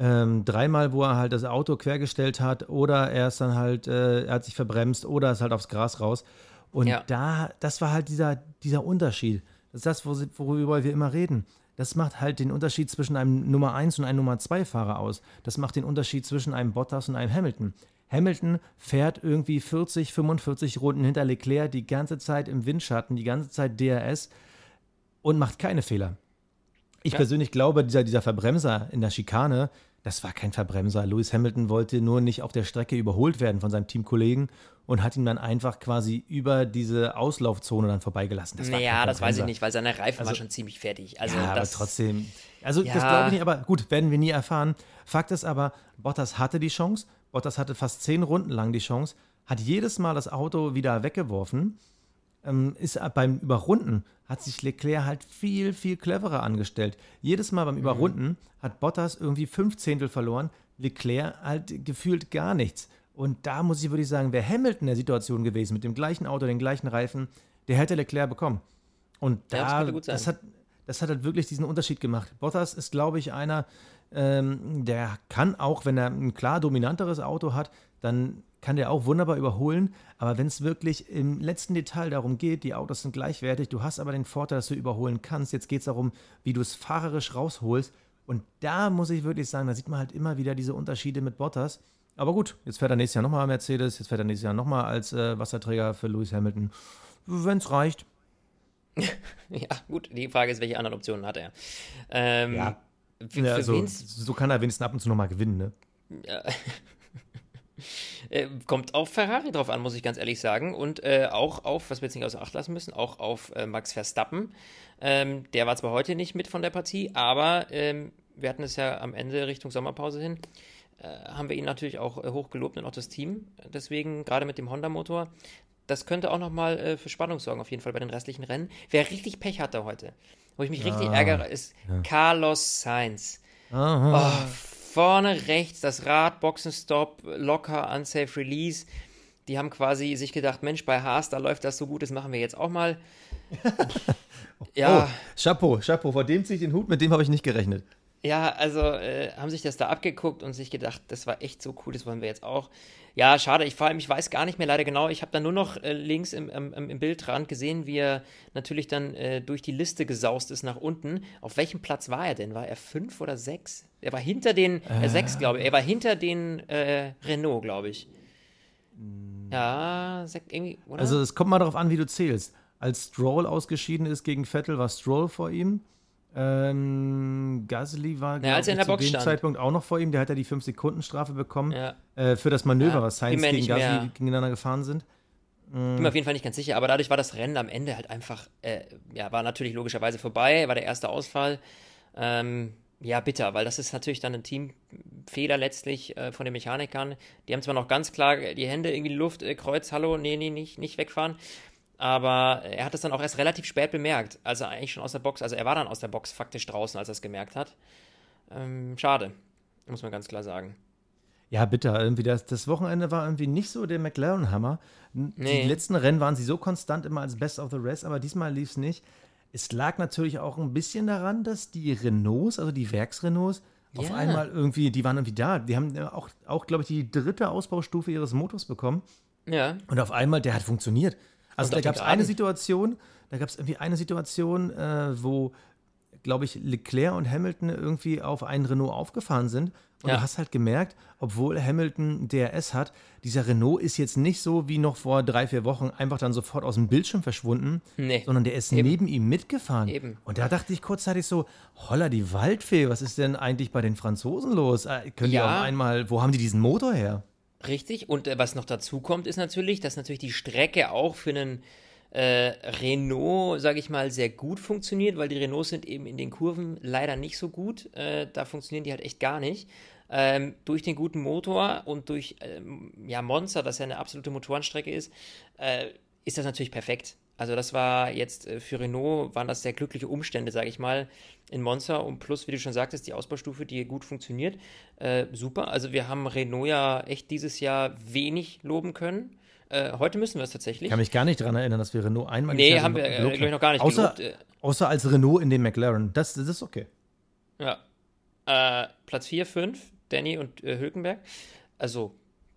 Ähm, dreimal, wo er halt das Auto quergestellt hat oder er ist dann halt, äh, er hat sich verbremst oder ist halt aufs Gras raus. Und Ja. da, das war halt dieser, dieser Unterschied. Das ist das, worüber wir immer reden. Das macht halt den Unterschied zwischen einem Nummer 1 und einem Nummer 2 Fahrer aus. Das macht den Unterschied zwischen einem Bottas und einem Hamilton. Hamilton fährt irgendwie 40, 45 Runden hinter Leclerc die ganze Zeit im Windschatten, die ganze Zeit DRS und macht keine Fehler. Ich Ja. persönlich glaube, dieser, dieser Verbremser in der Schikane, das war kein Verbremser. Lewis Hamilton wollte nur nicht auf der Strecke überholt werden von seinem Teamkollegen und hat ihn dann einfach quasi über diese Auslaufzone dann vorbeigelassen. Das war naja, das weiß ich nicht, weil seine Reifen waren Also- schon ziemlich fertig. Also ja, aber das, trotzdem. Also das Ja. glaube ich nicht, aber gut, werden wir nie erfahren. Fakt ist aber, Bottas hatte die Chance. Bottas hatte fast zehn Runden lang die Chance, hat jedes Mal das Auto wieder weggeworfen. Ähm, ist beim Überrunden hat sich Leclerc halt viel, viel cleverer angestellt. Jedes Mal Mhm. beim Überrunden hat Bottas irgendwie fünf Zehntel verloren, Leclerc halt gefühlt gar nichts. Und da muss ich wirklich sagen, wäre Hamilton in der Situation gewesen, mit dem gleichen Auto, den gleichen Reifen, der hätte Leclerc bekommen. Und Ja, das da, gut sein. das hat, das hat halt wirklich diesen Unterschied gemacht. Bottas ist, glaube ich, einer, ähm, der kann auch, wenn er ein klar dominanteres Auto hat, dann kann der auch wunderbar überholen. Aber wenn es wirklich im letzten Detail darum geht, die Autos sind gleichwertig, du hast aber den Vorteil, dass du überholen kannst. Jetzt geht es darum, wie du es fahrerisch rausholst. Und da muss ich wirklich sagen, da sieht man halt immer wieder diese Unterschiede mit Bottas. Aber gut, jetzt fährt er nächstes Jahr nochmal Mercedes, jetzt fährt er nächstes Jahr nochmal als äh, Wasserträger für Lewis Hamilton. Wenn es reicht. ja, gut, die Frage ist, welche anderen Optionen hat er? Ähm, Ja. Für, Ja, für also, so kann er wenigstens ab und zu nochmal gewinnen, ne? äh, kommt auf Ferrari drauf an, muss ich ganz ehrlich sagen. Und äh, auch auf, was wir jetzt nicht außer Acht lassen müssen, auch auf äh, Max Verstappen. Ähm, der war zwar heute nicht mit von der Partie, aber ähm, wir hatten es ja am Ende Richtung Sommerpause hin, äh, haben wir ihn natürlich auch äh, hoch gelobt und auch das Team. Deswegen, gerade mit dem Honda-Motor, das könnte auch nochmal äh, für Spannung sorgen, auf jeden Fall bei den restlichen Rennen. Wer richtig Pech hatte heute, wo ich mich richtig ärgere, ist Carlos Sainz. Aha. Oh, vorne rechts das Rad, Boxenstopp, locker, unsafe Release. Die haben quasi sich gedacht, Mensch, bei Haas, da läuft das so gut, das machen wir jetzt auch mal. ja, Oh, Chapeau, Chapeau, vor dem ziehe ich den Hut, mit dem habe ich nicht gerechnet. ja, also äh, haben sich das da abgeguckt und sich gedacht, das war echt so cool, das wollen wir jetzt auch. Ja, schade, ich vor allem, ich weiß gar nicht mehr leider genau, ich habe da nur noch äh, links im, im, im Bildrand gesehen, wie er natürlich dann äh, durch die Liste gesaust ist nach unten. Auf welchem Platz war er denn? War er fünf oder sechs? Er war hinter den, äh, sechs, glaube ich, er war hinter den äh, Renault, glaube ich. Ja, sech, irgendwie, oder? Also es kommt mal darauf an, wie du zählst. Als Stroll ausgeschieden ist gegen Vettel, war Stroll vor ihm. Ähm, Gasly war Ja, als er in der zu Box dem stand. Zeitpunkt auch noch vor ihm. Der hat ja die 5-Sekunden-Strafe bekommen ja. äh, für das Manöver, Ja, was Sainz gegen Gasly mehr- gegeneinander gefahren sind. Bin mir auf jeden Fall nicht ganz sicher, aber dadurch war das Rennen am Ende halt einfach, äh, ja, war natürlich logischerweise vorbei, war der erste Ausfall. Ähm, ja, bitter, weil das ist natürlich dann ein Teamfehler letztlich äh, von den Mechanikern. Die haben zwar noch ganz klar die Hände irgendwie in die Luft, äh, Kreuz, hallo, nee, nee, nicht, nicht wegfahren. Aber er hat es dann auch erst relativ spät bemerkt, also eigentlich schon aus der Box, also er war dann aus der Box faktisch draußen, als er es gemerkt hat. Ähm, schade, muss man ganz klar sagen. Ja, bitter. Irgendwie das, das Wochenende war irgendwie nicht so der McLaren-Hammer. Nee. Die letzten Rennen waren sie so konstant immer als Best of the Rest, aber diesmal lief es nicht. Es lag natürlich auch ein bisschen daran, dass die Renaults, also die Werksrenaults, auf Ja. einmal irgendwie, die waren irgendwie da. Die haben äh, auch, auch glaube ich, die dritte Ausbaustufe ihres Motors bekommen. Ja, Und auf einmal, der hat funktioniert. Also da gab es eine Situation, da gab es irgendwie eine Situation, äh, wo glaube ich, Leclerc und Hamilton irgendwie auf einen Renault aufgefahren sind. Und Ja. du hast halt gemerkt, obwohl Hamilton DRS hat, dieser Renault ist jetzt nicht so wie noch vor drei, vier Wochen einfach dann sofort aus dem Bildschirm verschwunden, Nee. sondern der ist Eben. neben ihm mitgefahren. Eben. Und da dachte ich kurzzeitig so, holla die Waldfee, was ist denn eigentlich bei den Franzosen los? Äh, können die Ja. auch einmal, wo haben die diesen Motor her? Richtig. Und äh, was noch dazu kommt, ist natürlich, dass natürlich die Strecke auch für einen äh, Renault, sage ich mal, sehr gut funktioniert, weil die Renaults sind eben in den Kurven leider nicht so gut. Äh, da funktionieren die halt echt gar nicht. Ähm, durch den guten Motor und durch ähm, ja, Monza, das ja eine absolute Motorenstrecke ist, äh, ist das natürlich perfekt. Also das war jetzt äh, für Renault, waren das sehr glückliche Umstände, sage ich mal, in Monza und plus, wie du schon sagtest, die Ausbaustufe, die gut funktioniert. Äh, super. Also wir haben Renault ja echt dieses Jahr wenig loben können. Äh, heute müssen wir es tatsächlich. Ich kann mich gar nicht daran erinnern, dass wir Renault einmal Nee, dieses Jahr haben wir, äh, gelobt glaub ich, noch gar nicht außer, gelobt, äh. außer als Renault in dem McLaren. Das, das ist okay. Ja. Platz 4, 5, Danny und Hülkenberg. Also,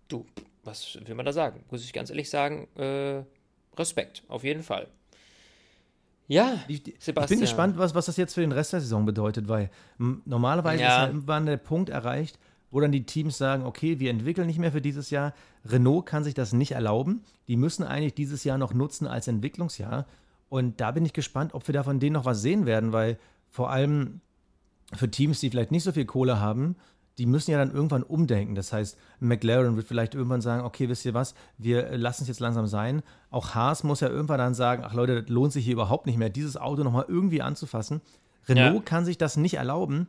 du, was will man da sagen? Muss ich ganz ehrlich sagen, äh, Respekt, auf jeden Fall. Ja, Ich, ich Sebastian. bin gespannt, was, was das jetzt für den Rest der Saison bedeutet, weil m, normalerweise Ja. ist ja irgendwann der Punkt erreicht, wo dann die Teams sagen, okay, wir entwickeln nicht mehr für dieses Jahr. Renault kann sich das nicht erlauben. Die müssen eigentlich dieses Jahr noch nutzen als Entwicklungsjahr. Und da bin ich gespannt, ob wir da von denen noch was sehen werden, weil vor allem für Teams, die vielleicht nicht so viel Kohle haben, die müssen ja dann irgendwann umdenken. Das heißt, McLaren wird vielleicht irgendwann sagen, okay, wisst ihr was, wir lassen es jetzt langsam sein. Auch Haas muss ja irgendwann dann sagen, ach Leute, das lohnt sich hier überhaupt nicht mehr, dieses Auto nochmal irgendwie anzufassen. Renault Ja. kann sich das nicht erlauben.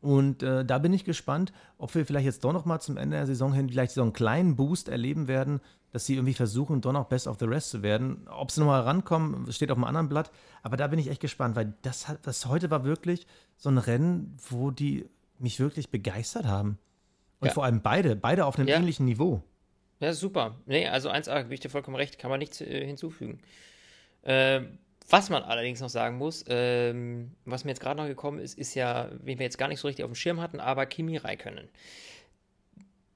Und äh, da bin ich gespannt, ob wir vielleicht jetzt doch noch mal zum Ende der Saison hin vielleicht so einen kleinen Boost erleben werden, dass sie irgendwie versuchen, doch noch Best of the Rest zu werden. Ob sie nochmal rankommen, steht auf einem anderen Blatt. Aber da bin ich echt gespannt, weil das, das heute war wirklich so ein Rennen, wo die mich wirklich begeistert haben. Und Ja. vor allem beide, beide auf einem Ja. ähnlichen Niveau. Ja, super. Nee, also 1A, gebe ich dir vollkommen recht, kann man nichts äh, hinzufügen. Ähm, was man allerdings noch sagen muss, ähm, was mir jetzt gerade noch gekommen ist, ist ja, wen wir jetzt gar nicht so richtig auf dem Schirm hatten, aber Kimi Räikkönen.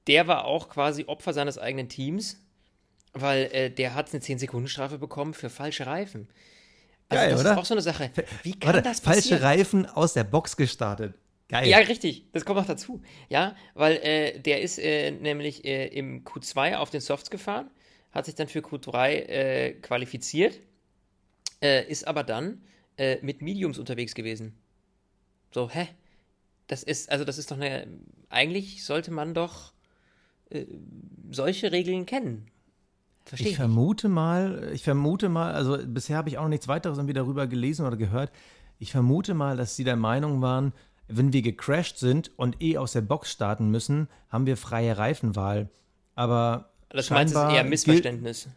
Der war auch quasi Opfer seines eigenen Teams, weil äh, der hat eine 10-Sekunden-Strafe bekommen für falsche Reifen. Also Geil, das oder? ist auch so eine Sache. Wie kann Warte, das falsche passieren? Reifen aus der Box gestartet. Geil. Ja, richtig. Das kommt noch dazu. Ja, weil äh, der ist äh, nämlich äh, im Q2 auf den Softs gefahren, hat sich dann für Q3 äh, qualifiziert, äh, ist aber dann äh, mit Mediums unterwegs gewesen. So, hä? Das ist, also das ist doch eine, eigentlich sollte man doch solche Regeln kennen. Verstehe Ich nicht. vermute mal, ich vermute mal, also bisher habe ich auch noch nichts weiteres irgendwie darüber gelesen oder gehört. Ich vermute mal, dass sie der Meinung waren, wenn wir gecrashed sind und eh aus der Box starten müssen, haben wir freie Reifenwahl. Aber Das meinst du, eher Missverständnis.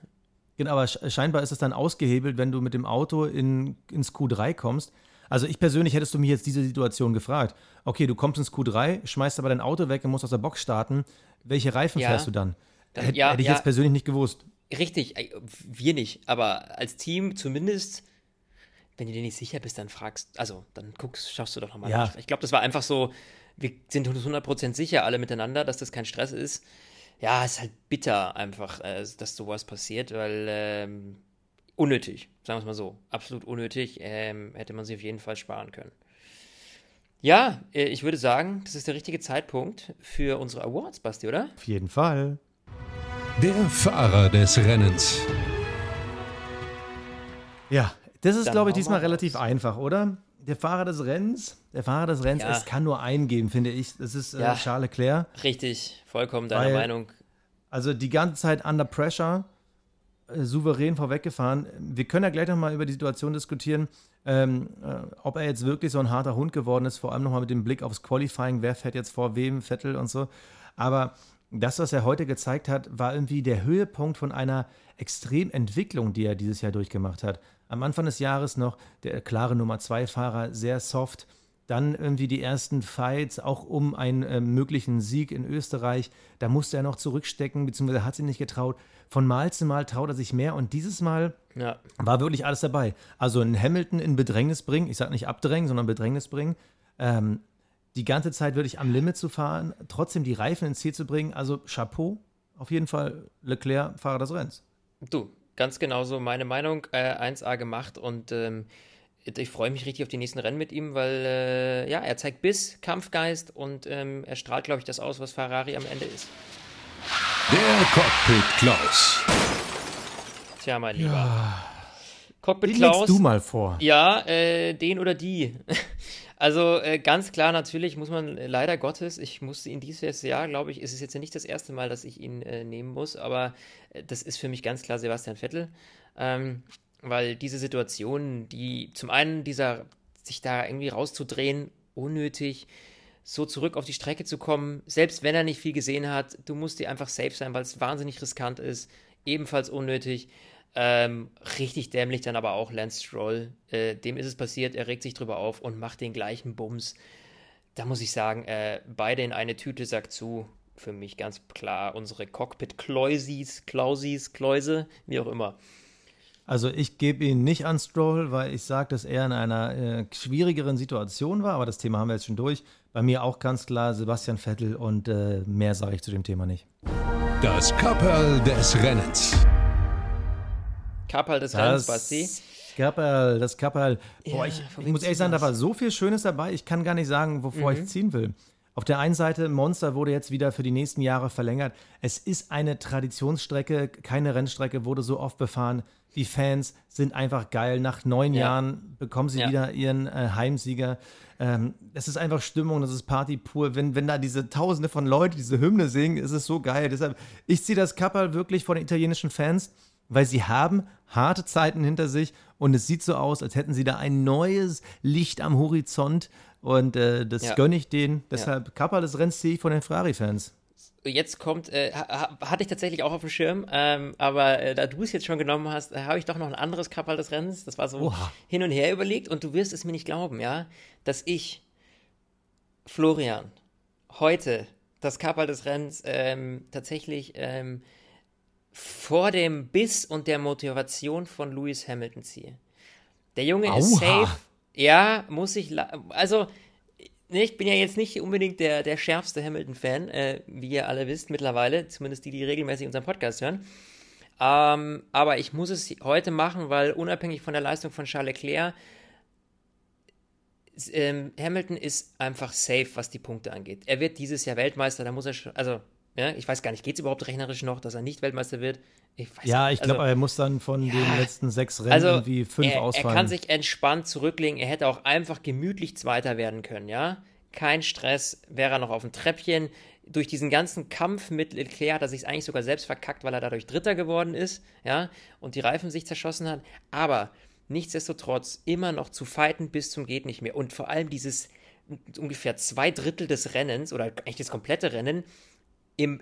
Genau, aber sch- scheinbar ist es dann ausgehebelt, wenn du mit dem Auto in, ins Q3 kommst. Also ich persönlich hättest du mich jetzt diese Situation gefragt. Okay, du kommst ins Q3, schmeißt aber dein Auto weg und musst aus der Box starten. Welche Reifen Ja. fährst du dann? Hätte, ja, hätte ich ja. jetzt persönlich nicht gewusst. Richtig, äh, wir nicht, aber als Team zumindest, wenn du dir nicht sicher bist, dann fragst, also dann guckst, schaust du doch nochmal Ja. nach. Ich glaube, das war einfach so, wir sind uns 100% sicher alle miteinander, dass das kein Stress ist. Ja, ist halt bitter einfach, äh, dass sowas passiert, weil ähm, unnötig, sagen wir es mal so, absolut unnötig, ähm, hätte man sich auf jeden Fall sparen können. Ja, äh, ich würde sagen, das ist der richtige Zeitpunkt für unsere Awards, Basti, oder? Auf jeden Fall. Der Fahrer des Rennens. Ja, das ist, glaube ich, diesmal mal relativ raus. einfach, oder? Der Fahrer des Rennens, der Fahrer des Rennens, Ja. es kann nur einen geben, finde ich. Das ist äh, Ja. Charles Leclerc. Richtig, vollkommen deiner Weil- Meinung. Also die ganze Zeit under pressure, äh, souverän vorweggefahren. Wir können ja gleich nochmal über die Situation diskutieren, ähm, äh, ob er jetzt wirklich so ein harter Hund geworden ist, vor allem nochmal mit dem Blick aufs Qualifying, wer fährt jetzt vor wem, Vettel und so. Aber das, was er heute gezeigt hat, war irgendwie der Höhepunkt von einer Extrementwicklung, die er dieses Jahr durchgemacht hat. Am Anfang des Jahres noch der klare Nummer 2-Fahrer, sehr soft. Dann irgendwie die ersten Fights, auch um einen äh, möglichen Sieg in Österreich. Da musste er noch zurückstecken, beziehungsweise hat sich nicht getraut. Von Mal zu Mal traut er sich mehr und dieses Mal Ja. war wirklich alles dabei. Also ein Hamilton in Bedrängnis bringen, ich sage nicht abdrängen, sondern Bedrängnis bringen. Ähm, die ganze Zeit wirklich am Limit zu fahren, trotzdem die Reifen ins Ziel zu bringen. Also Chapeau, auf jeden Fall Leclerc, Fahrer des Rennens. Du, ganz genauso meine Meinung, äh, 1A gemacht und ähm, ich freue mich richtig auf die nächsten Rennen mit ihm, weil äh, ja, er zeigt Biss, Kampfgeist und ähm, er strahlt, glaube ich, das aus, was Ferrari am Ende ist. Der Cockpit Klaus. Tja, mein Lieber. Ja. Cockpit den Klaus. du mal vor. Ja, äh, den oder die. Also äh, ganz klar, natürlich muss man äh, leider Gottes, ich musste ihn dieses Jahr, glaube ich, ist es jetzt ja nicht das erste Mal, dass ich ihn äh, nehmen muss, aber äh, das ist für mich ganz klar Sebastian Vettel. Ähm, weil diese Situation, die zum einen dieser, sich da irgendwie rauszudrehen, unnötig, so zurück auf die Strecke zu kommen, selbst wenn er nicht viel gesehen hat, du musst dir einfach safe sein, weil es wahnsinnig riskant ist, ebenfalls unnötig. Ähm, richtig dämlich dann aber auch Lance Stroll. Äh, dem ist es passiert, er regt sich drüber auf und macht den gleichen Bums. Da muss ich sagen, äh, beide in eine Tüte sagt zu. Für mich ganz klar unsere Cockpit-Klausis, Klausis, Kläuse, wie auch immer. Also ich gebe ihn nicht an Stroll, weil ich sage, dass er in einer äh, schwierigeren Situation war, aber das Thema haben wir jetzt schon durch. Bei mir auch ganz klar Sebastian Vettel und äh, mehr sage ich zu dem Thema nicht. Das Kapperl des Rennens. Kapperl des Rennens, Basti. Kapperl, das Kapperl. Boah, ja, ich, ich muss ehrlich sagen, da war so viel Schönes dabei. Ich kann gar nicht sagen, wovor mhm. ich ziehen will. Auf der einen Seite, Monster wurde jetzt wieder für die nächsten Jahre verlängert. Es ist eine Traditionsstrecke, keine Rennstrecke, wurde so oft befahren. Die Fans sind einfach geil. Nach neun ja. Jahren bekommen sie ja. wieder ihren äh, Heimsieger. Ähm, es ist einfach Stimmung, das ist Party pur. Wenn, wenn da diese Tausende von Leuten diese Hymne singen, ist es so geil. Deshalb, ich ziehe das Kapperl wirklich von den italienischen Fans weil sie haben harte Zeiten hinter sich und es sieht so aus, als hätten sie da ein neues Licht am Horizont und äh, das ja. gönne ich denen. Deshalb ja. Kappa des Renns ziehe ich von den Ferrari-Fans. Jetzt kommt, äh, hatte ich tatsächlich auch auf dem Schirm, ähm, aber äh, da du es jetzt schon genommen hast, äh, habe ich doch noch ein anderes Kappa des Rennens. Das war so Oha. hin und her überlegt und du wirst es mir nicht glauben, ja, dass ich, Florian, heute das Kappa des Rennens ähm, tatsächlich ähm, vor dem Biss und der Motivation von Lewis Hamilton ziehe. Der Junge Aua. ist safe. Ja, muss ich. Also, ich bin ja jetzt nicht unbedingt der, der schärfste Hamilton-Fan, äh, wie ihr alle wisst mittlerweile, zumindest die, die regelmäßig unseren Podcast hören. Ähm, aber ich muss es heute machen, weil unabhängig von der Leistung von Charles Leclerc, ähm, Hamilton ist einfach safe, was die Punkte angeht. Er wird dieses Jahr Weltmeister, da muss er schon, also ja, ich weiß gar nicht, geht es überhaupt rechnerisch noch, dass er nicht Weltmeister wird? Ich ja, ich glaube, also, er muss dann von ja, den letzten sechs Rennen also irgendwie fünf er, ausfallen. Er kann sich entspannt zurücklegen. Er hätte auch einfach gemütlich Zweiter werden können, ja? Kein Stress, wäre er noch auf dem Treppchen. Durch diesen ganzen Kampf mit Leclerc hat er sich eigentlich sogar selbst verkackt, weil er dadurch Dritter geworden ist, ja? Und die Reifen sich zerschossen hat. Aber nichtsdestotrotz immer noch zu fighten bis zum geht nicht mehr. Und vor allem dieses ungefähr zwei Drittel des Rennens oder eigentlich das komplette Rennen im,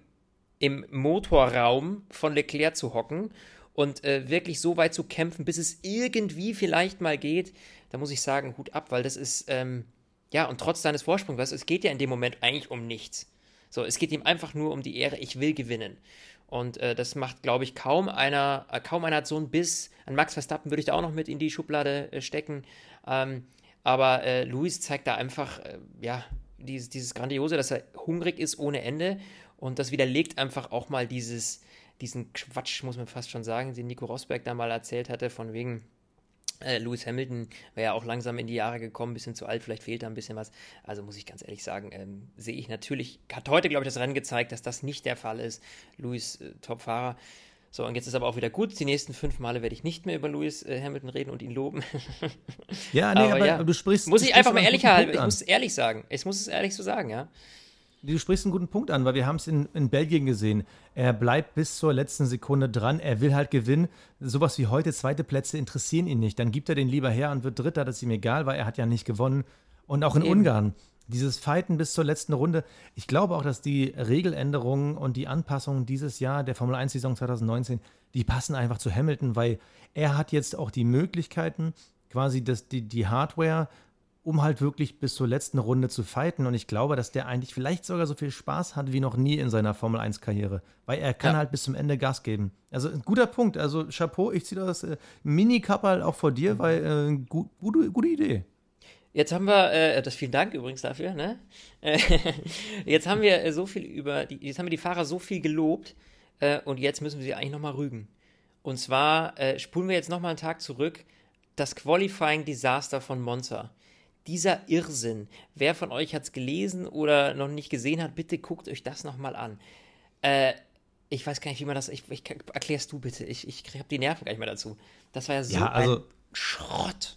im Motorraum von Leclerc zu hocken und äh, wirklich so weit zu kämpfen, bis es irgendwie vielleicht mal geht, da muss ich sagen, Hut ab, weil das ist, ähm, ja, und trotz seines Vorsprungs, weißt, es geht ja in dem Moment eigentlich um nichts. So, es geht ihm einfach nur um die Ehre, ich will gewinnen. Und äh, das macht, glaube ich, kaum einer, äh, kaum einer hat so einen Biss. An Max Verstappen würde ich da auch noch mit in die Schublade äh, stecken. Ähm, aber äh, Luis zeigt da einfach, äh, ja, dieses, dieses Grandiose, dass er hungrig ist ohne Ende und das widerlegt einfach auch mal dieses, diesen Quatsch, muss man fast schon sagen, den Nico Rosberg da mal erzählt hatte, von wegen, äh, Lewis Hamilton wäre ja auch langsam in die Jahre gekommen, ein bisschen zu alt, vielleicht fehlt da ein bisschen was. Also muss ich ganz ehrlich sagen, ähm, sehe ich natürlich, hat heute, glaube ich, das Rennen gezeigt, dass das nicht der Fall ist. Lewis, äh, Top-Fahrer. So, und jetzt ist aber auch wieder gut. Die nächsten fünf Male werde ich nicht mehr über Lewis äh, Hamilton reden und ihn loben. ja, nee, aber, aber ja. du sprichst. Muss ich einfach mal ehrlich halten. Ich muss es ehrlich sagen. Ich muss es ehrlich so sagen, ja. Du sprichst einen guten Punkt an, weil wir haben es in, in Belgien gesehen. Er bleibt bis zur letzten Sekunde dran. Er will halt gewinnen. Sowas wie heute, zweite Plätze interessieren ihn nicht. Dann gibt er den lieber her und wird Dritter. Das ist ihm egal, weil er hat ja nicht gewonnen. Und auch in Eben. Ungarn. Dieses Fighten bis zur letzten Runde. Ich glaube auch, dass die Regeländerungen und die Anpassungen dieses Jahr der Formel 1-Saison 2019, die passen einfach zu Hamilton, weil er hat jetzt auch die Möglichkeiten, quasi das, die, die Hardware um halt wirklich bis zur letzten Runde zu fighten. Und ich glaube, dass der eigentlich vielleicht sogar so viel Spaß hat wie noch nie in seiner Formel 1-Karriere. Weil er kann ja. halt bis zum Ende Gas geben. Also ein guter Punkt. Also Chapeau, ich ziehe das äh, Mini-Kappal auch vor dir, weil äh, gu gute, gute Idee. Jetzt haben wir, äh, das vielen Dank übrigens dafür, ne? jetzt haben wir äh, so viel über, die, jetzt haben wir die Fahrer so viel gelobt äh, und jetzt müssen wir sie eigentlich nochmal rügen. Und zwar äh, spulen wir jetzt nochmal einen Tag zurück das Qualifying Disaster von Monza. Dieser Irrsinn. Wer von euch hat es gelesen oder noch nicht gesehen hat, bitte guckt euch das nochmal an. Äh, ich weiß gar nicht, wie man das. Ich, ich erklärst du bitte. Ich, ich habe die Nerven gar nicht mehr dazu. Das war ja so ja, also, ein Schrott.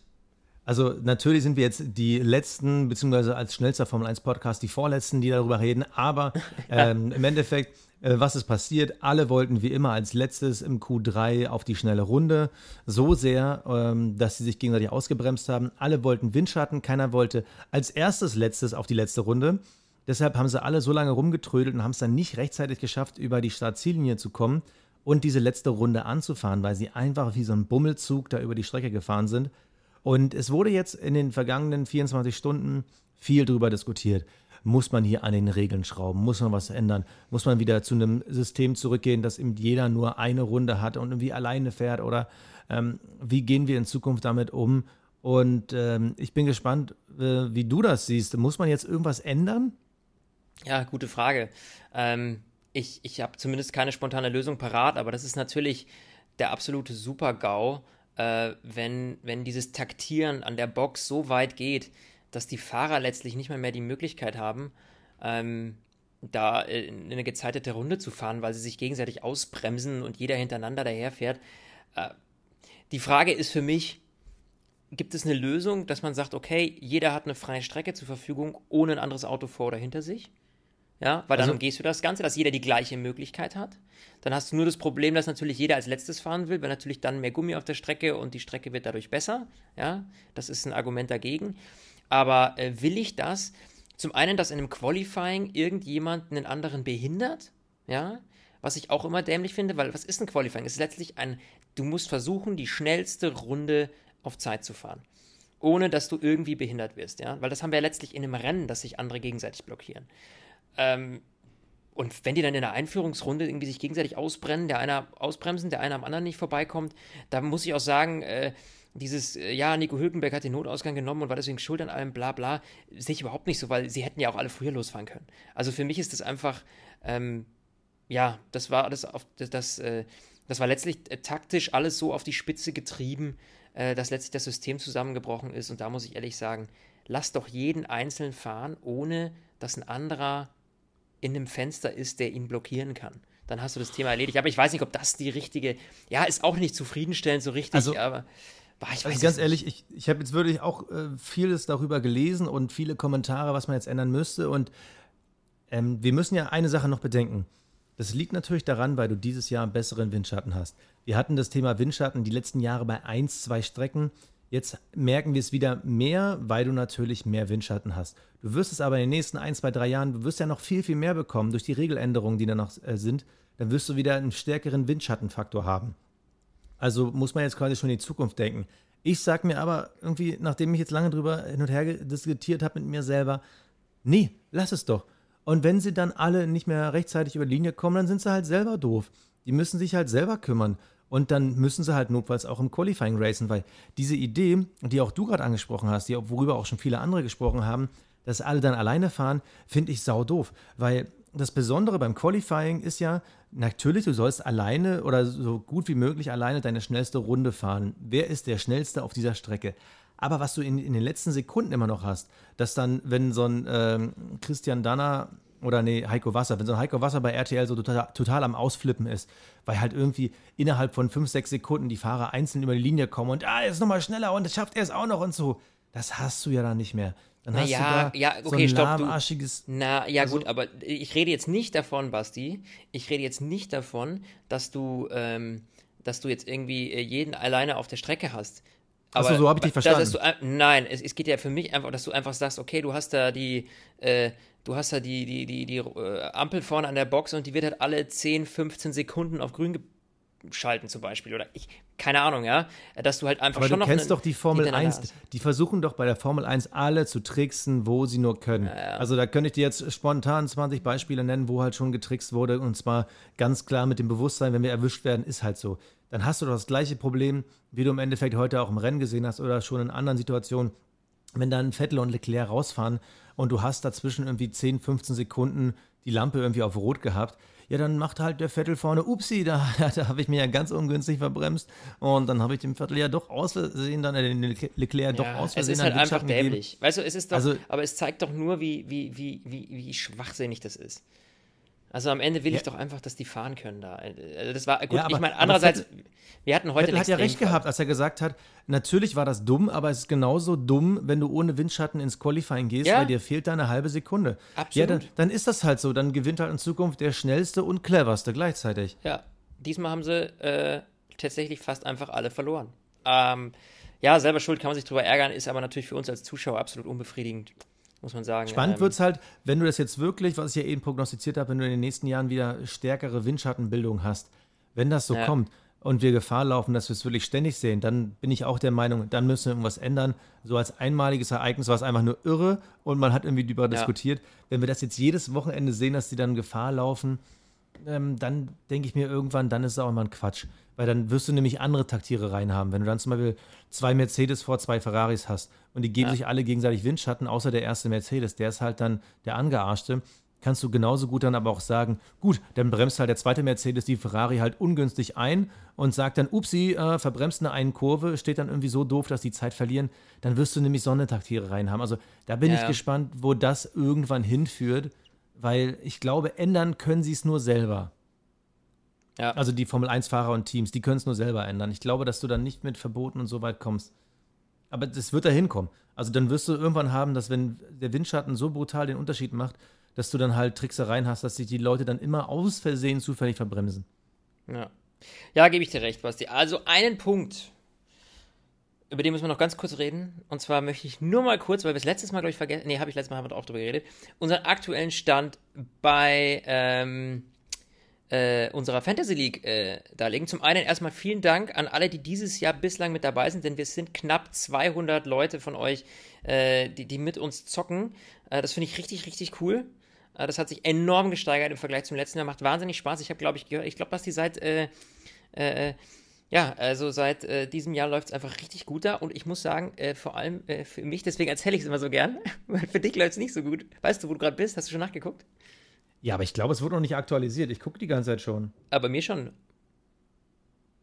Also natürlich sind wir jetzt die letzten, beziehungsweise als schnellster Formel 1 Podcast die vorletzten, die darüber reden. Aber ähm, im Endeffekt, was ist passiert? Alle wollten wie immer als letztes im Q3 auf die schnelle Runde. So sehr, ähm, dass sie sich gegenseitig ausgebremst haben. Alle wollten Windschatten, keiner wollte als erstes letztes auf die letzte Runde. Deshalb haben sie alle so lange rumgetrödelt und haben es dann nicht rechtzeitig geschafft, über die Startziellinie zu kommen und diese letzte Runde anzufahren, weil sie einfach wie so ein Bummelzug da über die Strecke gefahren sind. Und es wurde jetzt in den vergangenen 24 Stunden viel darüber diskutiert. Muss man hier an den Regeln schrauben? Muss man was ändern? Muss man wieder zu einem System zurückgehen, dass eben jeder nur eine Runde hat und irgendwie alleine fährt? Oder ähm, wie gehen wir in Zukunft damit um? Und ähm, ich bin gespannt, äh, wie du das siehst. Muss man jetzt irgendwas ändern? Ja, gute Frage. Ähm, ich ich habe zumindest keine spontane Lösung parat, aber das ist natürlich der absolute Super-GAU, äh, wenn, wenn dieses Taktieren an der Box so weit geht, dass die Fahrer letztlich nicht mal mehr die Möglichkeit haben, ähm, da in eine gezeitete Runde zu fahren, weil sie sich gegenseitig ausbremsen und jeder hintereinander daherfährt. Äh, die Frage ist für mich, gibt es eine Lösung, dass man sagt, okay, jeder hat eine freie Strecke zur Verfügung, ohne ein anderes Auto vor oder hinter sich? Ja, weil dann also, umgehst du das Ganze, dass jeder die gleiche Möglichkeit hat. Dann hast du nur das Problem, dass natürlich jeder als letztes fahren will, weil natürlich dann mehr Gummi auf der Strecke und die Strecke wird dadurch besser. Ja, das ist ein Argument dagegen. Aber äh, will ich das? Zum einen, dass in einem Qualifying irgendjemand einen anderen behindert, ja, was ich auch immer dämlich finde, weil was ist ein Qualifying? Es ist letztlich ein, du musst versuchen, die schnellste Runde auf Zeit zu fahren. Ohne dass du irgendwie behindert wirst, ja. Weil das haben wir ja letztlich in einem Rennen, dass sich andere gegenseitig blockieren. Ähm, und wenn die dann in der Einführungsrunde irgendwie sich gegenseitig ausbrennen, der einer ausbremsen, der einer am anderen nicht vorbeikommt, da muss ich auch sagen, äh, dieses, äh, ja, Nico Hülkenberg hat den Notausgang genommen und war deswegen schuld an allem, bla bla, sehe ich überhaupt nicht so, weil sie hätten ja auch alle früher losfahren können. Also für mich ist das einfach, ähm, ja, das war das, auf, das, das, äh, das war letztlich äh, taktisch alles so auf die Spitze getrieben, äh, dass letztlich das System zusammengebrochen ist und da muss ich ehrlich sagen, lass doch jeden einzeln fahren, ohne dass ein anderer in einem Fenster ist, der ihn blockieren kann. Dann hast du das Thema erledigt. Aber ich weiß nicht, ob das die richtige, ja, ist auch nicht zufriedenstellend so richtig, also, aber ich weiß also ganz ehrlich, ich, ich habe jetzt wirklich auch äh, vieles darüber gelesen und viele Kommentare, was man jetzt ändern müsste. Und ähm, wir müssen ja eine Sache noch bedenken. Das liegt natürlich daran, weil du dieses Jahr einen besseren Windschatten hast. Wir hatten das Thema Windschatten die letzten Jahre bei 1, 2 Strecken. Jetzt merken wir es wieder mehr, weil du natürlich mehr Windschatten hast. Du wirst es aber in den nächsten ein, zwei, drei Jahren, du wirst ja noch viel, viel mehr bekommen durch die Regeländerungen, die da noch äh, sind. Dann wirst du wieder einen stärkeren Windschattenfaktor haben. Also muss man jetzt quasi schon in die Zukunft denken. Ich sag mir aber irgendwie, nachdem ich jetzt lange drüber hin und her diskutiert habe mit mir selber, nee, lass es doch. Und wenn sie dann alle nicht mehr rechtzeitig über die Linie kommen, dann sind sie halt selber doof. Die müssen sich halt selber kümmern. Und dann müssen sie halt notfalls auch im Qualifying racen, weil diese Idee, die auch du gerade angesprochen hast, die, worüber auch schon viele andere gesprochen haben, dass alle dann alleine fahren, finde ich sau doof. Weil das Besondere beim Qualifying ist ja, natürlich, du sollst alleine oder so gut wie möglich alleine deine schnellste Runde fahren. Wer ist der schnellste auf dieser Strecke? Aber was du in, in den letzten Sekunden immer noch hast, dass dann, wenn so ein ähm, Christian Danner oder nee, Heiko Wasser, wenn so ein Heiko Wasser bei RTL so total, total am Ausflippen ist, weil halt irgendwie innerhalb von fünf, sechs Sekunden die Fahrer einzeln über die Linie kommen und ah, jetzt nochmal schneller und das schafft er es auch noch und so. Das hast du ja dann nicht mehr. Dann na hast ja, du da ja, okay, so ein stopp, lahmarschiges. Du, na, ja, also, gut, aber ich rede jetzt nicht davon, Basti. Ich rede jetzt nicht davon, dass du, ähm, dass du jetzt irgendwie äh, jeden alleine auf der Strecke hast. Aber Achso, so habe ich dich verstanden. Du, nein, es, es, geht ja für mich einfach, dass du einfach sagst, okay, du hast da die, äh, du hast da die, die, die, die äh, Ampel vorne an der Box und die wird halt alle 10, 15 Sekunden auf grün schalten zum Beispiel oder ich, keine Ahnung, ja, dass du halt einfach Aber schon du noch kennst doch die Formel 1, hast. die versuchen doch bei der Formel 1 alle zu tricksen, wo sie nur können. Ja, ja. Also da könnte ich dir jetzt spontan 20 Beispiele nennen, wo halt schon getrickst wurde und zwar ganz klar mit dem Bewusstsein, wenn wir erwischt werden, ist halt so. Dann hast du doch das gleiche Problem, wie du im Endeffekt heute auch im Rennen gesehen hast oder schon in anderen Situationen, wenn dann Vettel und Leclerc rausfahren und du hast dazwischen irgendwie 10, 15 Sekunden die Lampe irgendwie auf Rot gehabt. Ja, dann macht halt der Vettel vorne, upsi, da, da habe ich mir ja ganz ungünstig verbremst und dann habe ich dem Vettel ja doch aus Versehen, dann äh, den Leclerc doch aus Versehen Es ist halt einfach dämlich. Gegeben. Weißt du, es ist doch, also, aber es zeigt doch nur, wie, wie, wie, wie, wie schwachsinnig das ist. Also am Ende will ja. ich doch einfach, dass die fahren können da. Also das war gut. Ja, aber, ich meine, andererseits, Vettel, wir hatten heute. Vettel hat ja recht Fall. gehabt, als er gesagt hat, natürlich war das dumm, aber es ist genauso dumm, wenn du ohne Windschatten ins Qualifying gehst, ja. weil dir fehlt da eine halbe Sekunde. Absolut. Ja, dann, dann, ist das halt so. Dann gewinnt halt in Zukunft der schnellste und cleverste gleichzeitig. Ja, diesmal haben sie äh, tatsächlich fast einfach alle verloren. Ähm, ja, selber schuld kann man sich drüber ärgern, ist aber natürlich für uns als Zuschauer absolut unbefriedigend muss man sagen. Spannend ähm, wird es halt, wenn du das jetzt wirklich, was ich ja eben prognostiziert habe, wenn du in den nächsten Jahren wieder stärkere Windschattenbildung hast, wenn das so ja. kommt und wir Gefahr laufen, dass wir es wirklich ständig sehen, dann bin ich auch der Meinung, dann müssen wir irgendwas ändern. So als einmaliges Ereignis war es einfach nur irre und man hat irgendwie darüber ja. diskutiert. Wenn wir das jetzt jedes Wochenende sehen, dass die dann Gefahr laufen, ähm, dann denke ich mir irgendwann, dann ist es auch immer ein Quatsch. Weil dann wirst du nämlich andere Taktierereien haben. Wenn du dann zum Beispiel zwei Mercedes vor zwei Ferraris hast und die geben ja. sich alle gegenseitig Windschatten, außer der erste Mercedes, der ist halt dann der Angearschte, kannst du genauso gut dann aber auch sagen, gut, dann bremst halt der zweite Mercedes die Ferrari halt ungünstig ein und sagt dann, upsi, äh, verbremst eine einen Kurve, steht dann irgendwie so doof, dass die Zeit verlieren, dann wirst du nämlich Sonnentaktierereien haben. Also da bin ja, ich gespannt, wo das irgendwann hinführt, weil ich glaube, ändern können sie es nur selber. Ja. Also die Formel 1-Fahrer und Teams, die können es nur selber ändern. Ich glaube, dass du dann nicht mit Verboten und so weit kommst. Aber das wird da hinkommen. Also dann wirst du irgendwann haben, dass wenn der Windschatten so brutal den Unterschied macht, dass du dann halt Tricksereien hast, dass sich die Leute dann immer aus Versehen zufällig verbremsen. Ja. Ja, gebe ich dir recht, Basti. Also einen Punkt, über den müssen wir noch ganz kurz reden. Und zwar möchte ich nur mal kurz, weil wir es letztes Mal, glaube ich, vergessen, nee, habe ich letztes Mal auch drüber geredet, unseren aktuellen Stand bei ähm, äh, unserer Fantasy League äh, darlegen. Zum einen erstmal vielen Dank an alle, die dieses Jahr bislang mit dabei sind, denn wir sind knapp 200 Leute von euch, äh, die, die mit uns zocken. Äh, das finde ich richtig, richtig cool. Äh, das hat sich enorm gesteigert im Vergleich zum letzten Jahr. Macht wahnsinnig Spaß. Ich habe, glaube ich, gehört, ich glaube, dass die seit, äh, ja, also seit diesem Jahr läuft es einfach richtig gut da. Und ich muss sagen, vor allem für mich, deswegen erzähle ich es immer so gern, weil für dich läuft es nicht so gut. Weißt du, wo du gerade bist? Hast du schon nachgeguckt? Ja, aber ich glaube, es wurde noch nicht aktualisiert. Ich gucke die ganze Zeit schon. Aber mir schon.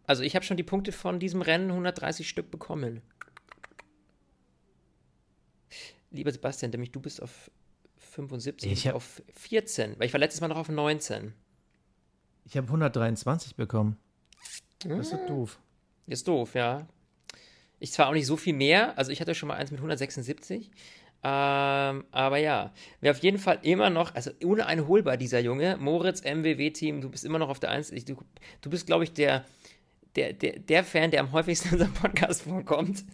Also ich habe schon die Punkte von diesem Rennen 130 Stück bekommen. Lieber Sebastian, nämlich du bist auf 75, ich hab, auf 14, weil ich war letztes Mal noch auf 19. Ich habe 123 bekommen. Das ist ah. doof. Ist doof, ja. Ich zwar auch nicht so viel mehr, also ich hatte schon mal eins mit 176, ähm, aber ja, wer auf jeden Fall immer noch, also uneinholbar dieser Junge, Moritz MWW-Team, du bist immer noch auf der Eins. Du, du bist, glaube ich, der, der, der, der Fan, der am häufigsten in unserem Podcast vorkommt.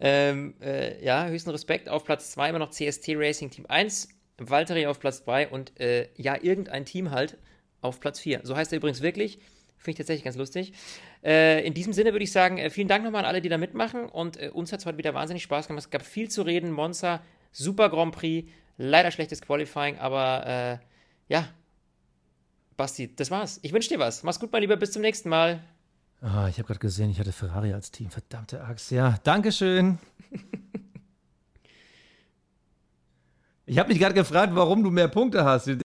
ähm, äh, ja, höchsten Respekt. Auf Platz 2 immer noch CST Racing Team 1, Valtteri auf Platz 3 und äh, ja, irgendein Team halt auf Platz 4. So heißt er übrigens wirklich. Finde ich tatsächlich ganz lustig. Äh, in diesem Sinne würde ich sagen, äh, vielen Dank nochmal an alle, die da mitmachen. Und äh, uns hat es heute wieder wahnsinnig Spaß gemacht. Es gab viel zu reden. Monza, super Grand Prix. Leider schlechtes Qualifying, aber ja. Basti, das war's. Ich wünsche dir was. Mach's gut, mein Lieber. Bis zum nächsten Mal. Ah, ich habe gerade gesehen, ich hatte Ferrari als Team. Verdammte Axt. Ja, Dankeschön. ich habe mich gerade gefragt, warum du mehr Punkte hast.